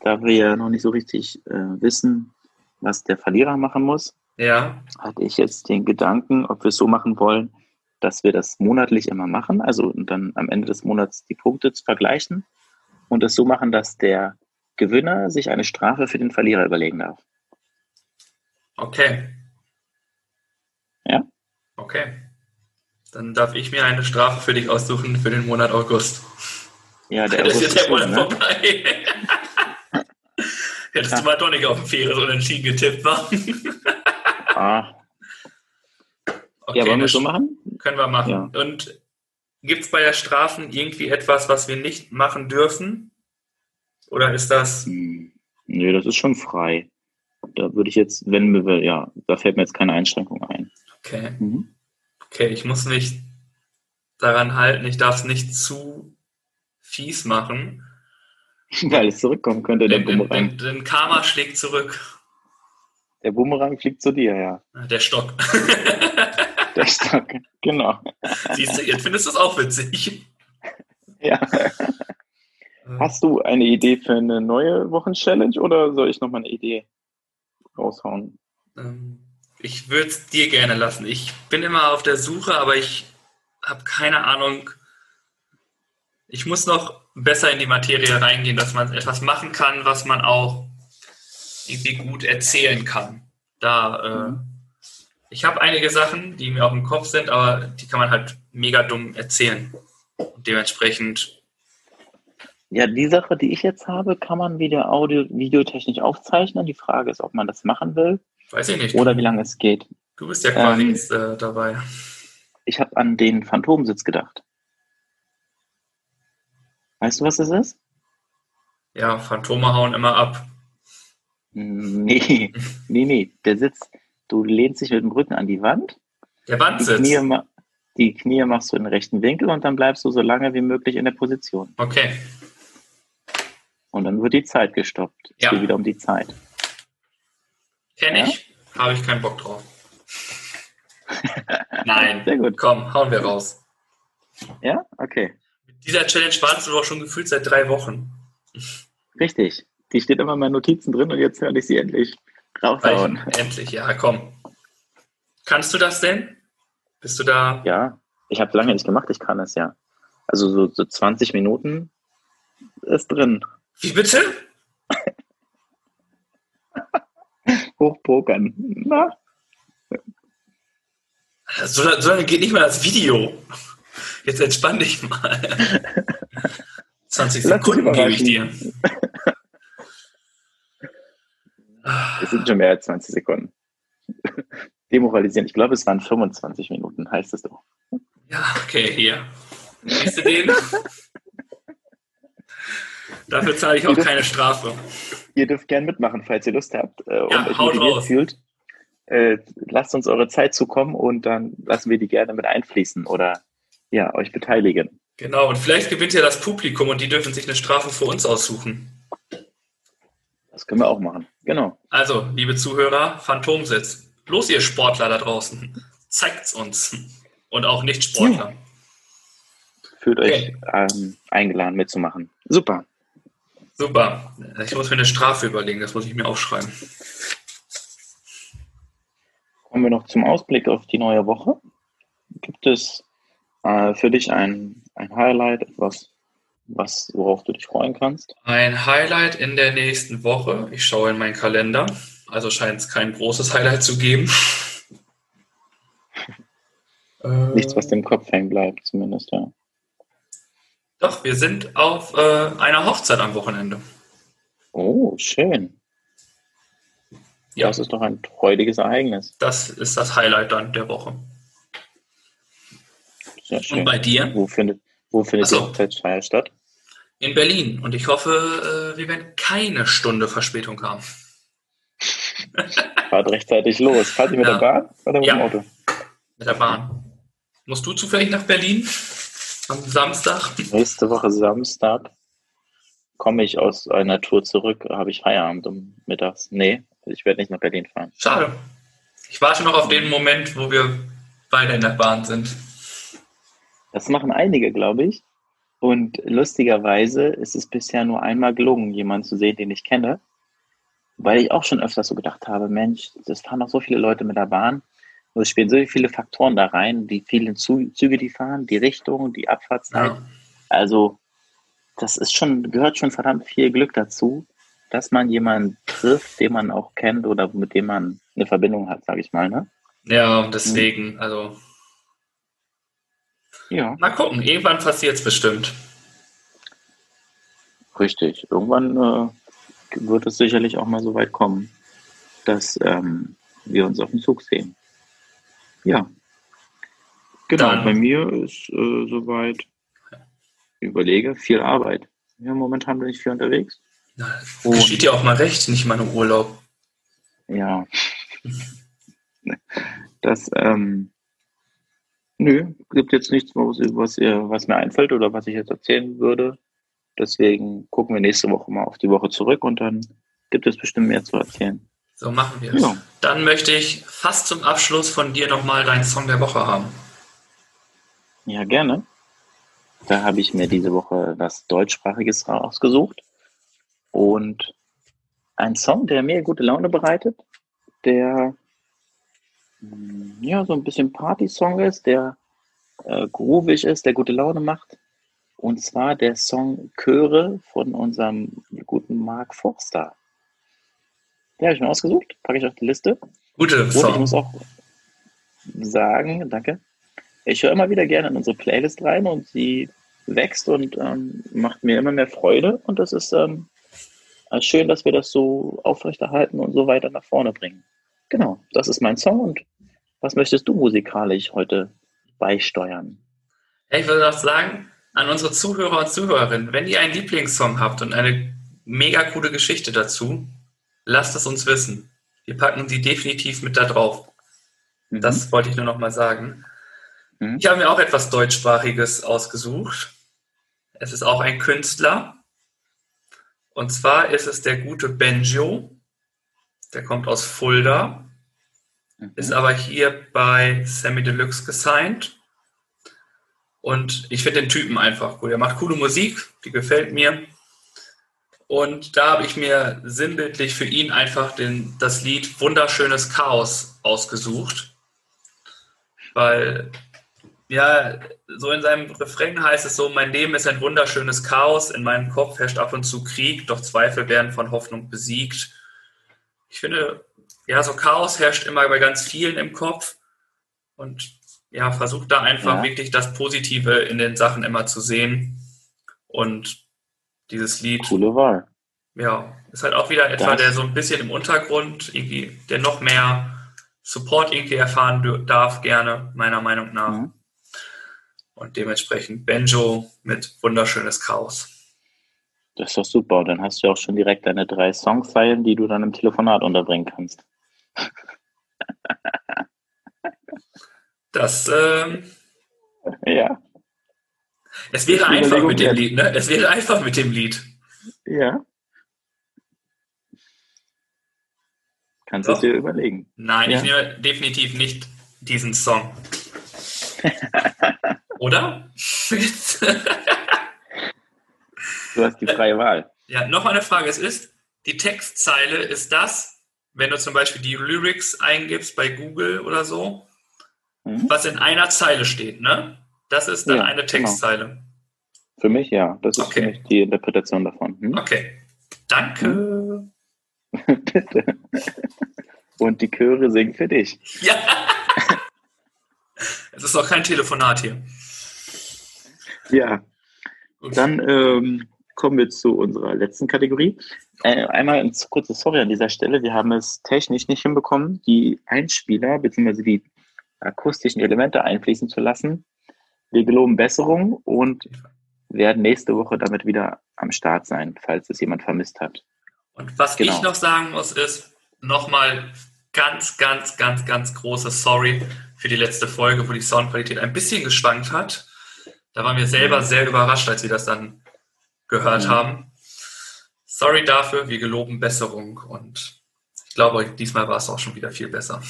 da wir ja noch nicht so richtig äh, wissen, was der Verlierer machen muss, ja. hatte ich jetzt den Gedanken, ob wir es so machen wollen, dass wir das monatlich immer machen, also dann am Ende des Monats die Punkte zu vergleichen und es so machen, dass der Gewinner sich eine Strafe für den Verlierer überlegen darf. Okay. Ja? Okay. Dann darf ich mir eine Strafe für dich aussuchen für den Monat August. Ja, der das ist der Monat ne? vorbei. Hättest ja. du mal doch nicht auf ein faires Unentschieden getippt, wa? ah. Okay, ja, wollen wir so machen? Können wir machen. Ja. Und gibt es bei der Strafen irgendwie etwas, was wir nicht machen dürfen? Oder ist das. Hm. Nee, das ist schon frei. Da würde ich jetzt, wenn wir, ja, da fällt mir jetzt keine Einschränkung ein. Okay. Mhm. Okay, ich muss mich daran halten, ich darf es nicht zu fies machen. Weil es zurückkommen könnte, der denn, Bumerang. Denn, denn Karma schlägt zurück. Der Bumerang fliegt zu dir, ja. Der Stock. der Stock, genau. Siehst du, jetzt findest du es auch witzig. Ja. Hast du eine Idee für eine neue Wochenchallenge oder soll ich nochmal eine Idee raushauen? Ähm, ich würde es dir gerne lassen. Ich bin immer auf der Suche, aber ich habe keine Ahnung. Ich muss noch besser in die Materie reingehen, dass man etwas machen kann, was man auch irgendwie gut erzählen kann. Da, äh, mhm. Ich habe einige Sachen, die mir auch im Kopf sind, aber die kann man halt mega dumm erzählen. Und dementsprechend ja, die Sache, die ich jetzt habe, kann man wieder audio, videotechnisch aufzeichnen. Die Frage ist, ob man das machen will. Weiß ich nicht. Oder wie lange es geht. Du bist ja quasi ähm, jetzt äh, dabei. Ich habe an den Phantomsitz gedacht. Weißt du, was das ist? Ja, Phantome hauen immer ab. Nee, nee, nee. Der Sitz, du lehnst dich mit dem Rücken an die Wand. Der Wandsitz? Die Knie, die Knie machst du in den rechten Winkel und dann bleibst du so lange wie möglich in der Position. Okay. Und dann wird die Zeit gestoppt. Es ja. geht wieder um die Zeit. Kenn ja? ich. Habe ich keinen Bock drauf. Nein. Sehr gut. Komm, hauen wir raus. Ja? Okay. Mit dieser Challenge warst du doch schon gefühlt seit drei Wochen. Richtig. Die steht immer in meinen Notizen drin und jetzt höre ich sie endlich raushauen. Endlich, ja, komm. Kannst du das denn? Bist du da? Ja, ich habe lange nicht gemacht, ich kann es ja. Also so, so 20 Minuten ist drin. Wie bitte? Hochpokern. Na? So, so lange geht nicht mal das Video. Jetzt entspann dich mal. 20 Sekunden gebe ich dir. Es sind schon mehr als 20 Sekunden. demoralisieren. Ich glaube, es waren 25 Minuten, heißt es doch. Ja, okay, hier. Du den? Dafür zahle ich auch keine Strafe. Ihr dürft gern mitmachen, falls ihr Lust habt äh, und Ja, euch haut motiviert fühlt. Äh, lasst uns eure Zeit zukommen und dann lassen wir die gerne mit einfließen oder ja, euch beteiligen. Genau, und vielleicht gewinnt ja das Publikum und die dürfen sich eine Strafe für uns aussuchen. Das können wir auch machen. Genau. Also, liebe Zuhörer, Phantomsitz. Los, ihr Sportler da draußen. Zeigt's uns. Und auch Nicht-Sportler. Fühlt euch Okay. ähm, eingeladen mitzumachen. Super. Super. Ich muss mir eine Strafe überlegen, das muss ich mir aufschreiben. Kommen wir noch zum Ausblick auf die neue Woche. Gibt es äh, für dich ein, ein Highlight, etwas, was, worauf du dich freuen kannst? Ein Highlight in der nächsten Woche. Ich schaue in meinen Kalender. Also scheint es kein großes Highlight zu geben. Äh, Nichts, was dem Kopf hängen bleibt, zumindest, ja. Doch, wir sind auf äh, einer Hochzeit am Wochenende. Oh, schön. Ja, Das ist doch ein freudiges Ereignis. das ist das Highlight dann der Woche. Sehr schön. Und bei dir? Wo findet, wo findet so. die Hochzeitsfeier statt? In Berlin. Und ich hoffe, äh, wir werden keine Stunde Verspätung haben. Fahrt rechtzeitig los. Fahrt ihr mit Ja. der Bahn oder mit Ja. dem Auto? Mit der Bahn. Musst du zufällig nach Berlin? Am Samstag? Nächste Woche Samstag komme ich aus einer Tour zurück, habe ich Feierabend um mittags. Nee, ich werde nicht nach Berlin fahren. Schade. Ich warte noch auf den Moment, wo wir beide in der Bahn sind. Das machen einige, glaube ich. Und lustigerweise ist es bisher nur einmal gelungen, jemanden zu sehen, den ich kenne. Weil ich auch schon öfters so gedacht habe, Mensch, es fahren noch so viele Leute mit der Bahn. Und es spielen so viele Faktoren da rein, die vielen Züge, die fahren, die Richtung, die Abfahrtszeit. Ja. Also, das ist schon, gehört schon verdammt viel Glück dazu, dass man jemanden trifft, den man auch kennt oder mit dem man eine Verbindung hat, sage ich mal. Ne? Ja, und deswegen, also Ja, mal gucken. Irgendwann passiert es bestimmt. richtig. Irgendwann äh, wird es sicherlich auch mal so weit kommen, dass ähm, wir uns auf dem Zug sehen. Ja. Genau, Dann- bei mir ist äh, soweit, ich überlege, viel Arbeit. Ja, momentan bin ich viel unterwegs. Na, Geschieht ja auch mal recht, nicht mal nur Urlaub. Ja. Das, ähm, nö, gibt jetzt nichts, was, was, ihr, was mir einfällt oder was ich jetzt erzählen würde. Deswegen gucken wir nächste Woche mal auf die Woche zurück und dann gibt es bestimmt mehr zu erzählen. So machen wir es. Ja. Dann möchte ich fast zum Abschluss von dir nochmal deinen Song der Woche haben. Ja, gerne. Da habe ich mir diese Woche was Deutschsprachiges rausgesucht und ein Song, der mir gute Laune bereitet, der ja so ein bisschen Party-Song ist, der äh, groovig ist, der gute Laune macht. Und zwar der Song Chöre von unserem guten Mark Forster. Den habe ich mir ausgesucht, packe ich auf die Liste. Gute Und ich muss Song. auch sagen, danke. Ich höre immer wieder gerne in unsere Playlist rein und sie wächst und ähm, macht mir immer mehr Freude. Und das ist ähm, äh, schön, dass wir das so aufrechterhalten und so weiter nach vorne bringen. Genau, das ist mein Song. Und was möchtest du musikalisch heute beisteuern? Ich würde auch sagen, an unsere Zuhörer und Zuhörerinnen, wenn ihr einen Lieblingssong habt und eine mega coole Geschichte dazu, lasst es uns wissen. Wir packen sie definitiv mit da drauf. Mhm. Das wollte ich nur noch mal sagen. Mhm. Ich habe mir auch etwas deutschsprachiges ausgesucht. Es ist auch ein Künstler. Und zwar ist es der gute Benjo. Der kommt aus Fulda, Mhm. ist aber hier bei Sammy Deluxe gesigned. Und ich finde den Typen einfach cool. Er macht coole Musik, die gefällt mir. Und da habe ich mir sinnbildlich für ihn einfach den, das Lied Wunderschönes Chaos ausgesucht. Weil, ja, so in seinem Refrain heißt es so, mein Leben ist ein wunderschönes Chaos, in meinem Kopf herrscht ab und zu Krieg, doch Zweifel werden von Hoffnung besiegt. Ich finde, ja, so Chaos herrscht immer bei ganz vielen im Kopf. Und ja, versucht da einfach Ja. wirklich das Positive in den Sachen immer zu sehen. Und dieses Lied Coole Wahl. ja, ist halt auch wieder etwa Das- der so ein bisschen im Untergrund, irgendwie, der noch mehr Support irgendwie erfahren darf, gerne, meiner Meinung nach. Mhm. Und dementsprechend Benjo mit wunderschönes Chaos. Das ist doch super. Dann hast du auch schon direkt deine drei Songzeilen, die du dann im Telefonat unterbringen kannst. Das, ähm, ja. Es wäre einfach mit dem Lied, ne? Es wäre einfach mit dem Lied. Ja. Kannst du dir überlegen. Nein, ja? ich nehme definitiv nicht diesen Song. Oder? du hast die freie Wahl. Ja, noch eine Frage. Es ist, die Textzeile, ist das, wenn du zum Beispiel die Lyrics eingibst bei Google oder so, mhm. was in einer Zeile steht, ne? Das ist dann ja, eine genau. Textzeile. Genau. Für mich ja. Das ist okay. für mich die Interpretation davon. Hm? Okay. Danke. Bitte. Und die Chöre singen für dich. Ja. Es ist auch kein Telefonat hier. Ja. Dann ähm, kommen wir zu unserer letzten Kategorie. Äh, einmal ein kurzes Sorry an dieser Stelle. Wir haben es technisch nicht hinbekommen, die Einspieler bzw. die akustischen Elemente einfließen zu lassen. Wir geloben Besserung und werden nächste Woche damit wieder am Start sein, falls es jemand vermisst hat. Und was genau. ich noch sagen muss, ist nochmal ganz, ganz, ganz, ganz großes Sorry für die letzte Folge, wo die Soundqualität ein bisschen geschwankt hat. Da waren wir selber sehr überrascht, als wir das dann gehört mhm. haben. Sorry dafür, wir geloben Besserung und ich glaube, diesmal war es auch schon wieder viel besser.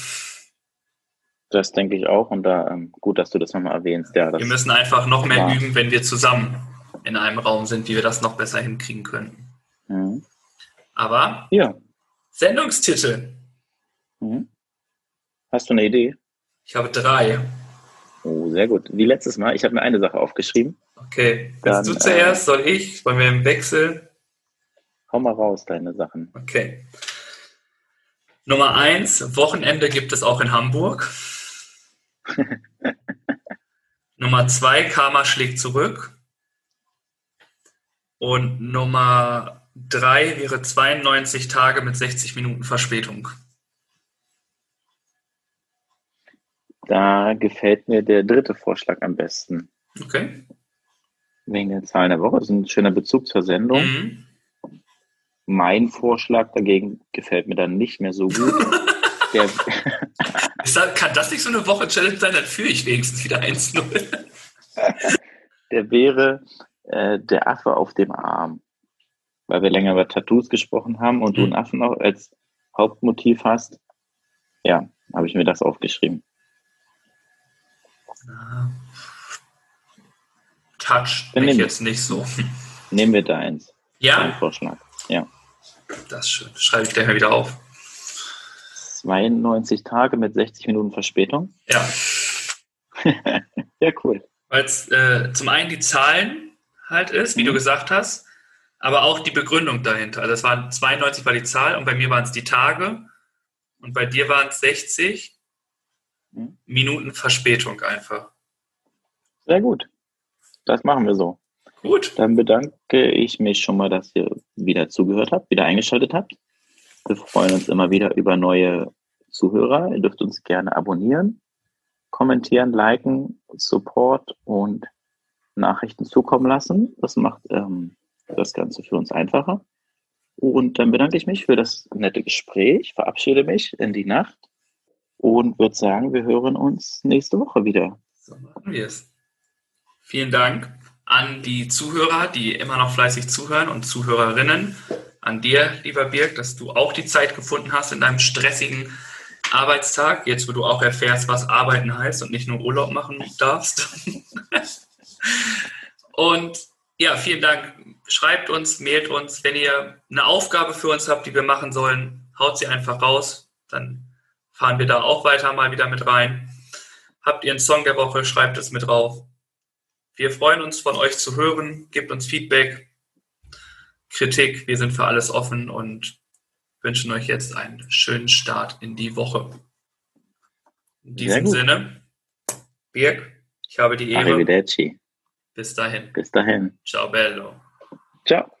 Das denke ich auch und da ähm, gut, dass du das nochmal erwähnst. Ja, wir müssen einfach noch mehr war. üben, wenn wir zusammen in einem Raum sind, wie wir das noch besser hinkriegen könnten. Mhm. Aber ja. Sendungstitel. Mhm. Hast du eine Idee? Ich habe drei. Oh, sehr gut. Wie letztes Mal. Ich habe mir eine Sache aufgeschrieben. Okay. Willst du zuerst? Äh, Soll ich? Wollen wir im Wechsel? Hau mal raus, deine Sachen. Okay. Nummer eins, Wochenende gibt es auch in Hamburg. Nummer zwei, Karma schlägt zurück. Und Nummer drei wäre 92 Tage mit 60 Minuten Verspätung. Da gefällt mir der dritte Vorschlag am besten. Okay. Wegen der Zahlen der Woche. Das ist ein schöner Bezug zur Sendung. Mhm. Mein Vorschlag dagegen gefällt mir dann nicht mehr so gut. der, kann das nicht so eine Woche-Challenge sein? Dann führe ich wenigstens wieder 1-0. der wäre äh, der Affe auf dem Arm. Weil wir länger über Tattoos gesprochen haben und mhm. du einen Affen auch als Hauptmotiv hast. Ja, habe ich mir das aufgeschrieben. Touch mich jetzt nicht so. Nehmen wir da eins. Ja. Ein Vorschlag. Ja. Das schreibe ich daher wieder auf. 92 Tage mit 60 Minuten Verspätung. Ja. ja, cool. Weil es äh, zum einen die Zahlen halt ist, wie mhm. du gesagt hast, aber auch die Begründung dahinter. Also es waren 92 war die Zahl und bei mir waren es die Tage und bei dir waren es 60 mhm. Minuten Verspätung einfach. Sehr gut. Das machen wir so. Gut. Dann bedanke ich mich schon mal, dass ihr wieder zugehört habt, wieder eingeschaltet habt. Wir freuen uns immer wieder über neue Zuhörer. Ihr dürft uns gerne abonnieren, kommentieren, liken, Support und Nachrichten zukommen lassen. Das macht ähm, das Ganze für uns einfacher. Und dann bedanke ich mich für das nette Gespräch, verabschiede mich in die Nacht und würde sagen, wir hören uns nächste Woche wieder. So machen wir es. Vielen Dank an die Zuhörer, die immer noch fleißig zuhören und Zuhörerinnen. An dir, lieber Birg, dass du auch die Zeit gefunden hast in deinem stressigen Arbeitstag, jetzt wo du auch erfährst, was Arbeiten heißt und nicht nur Urlaub machen darfst. und ja, vielen Dank. Schreibt uns, mailt uns, wenn ihr eine Aufgabe für uns habt, die wir machen sollen, haut sie einfach raus. Dann fahren wir da auch weiter mal wieder mit rein. Habt ihr einen Song der Woche, schreibt es mit drauf. Wir freuen uns, von euch zu hören. Gebt uns Feedback, Kritik. Wir sind für alles offen und wünschen euch jetzt einen schönen Start in die Woche. In diesem Sinne, Birg, ich habe die Ehre. Arrivederci. Bis dahin. Bis dahin. Ciao, bello. Ciao.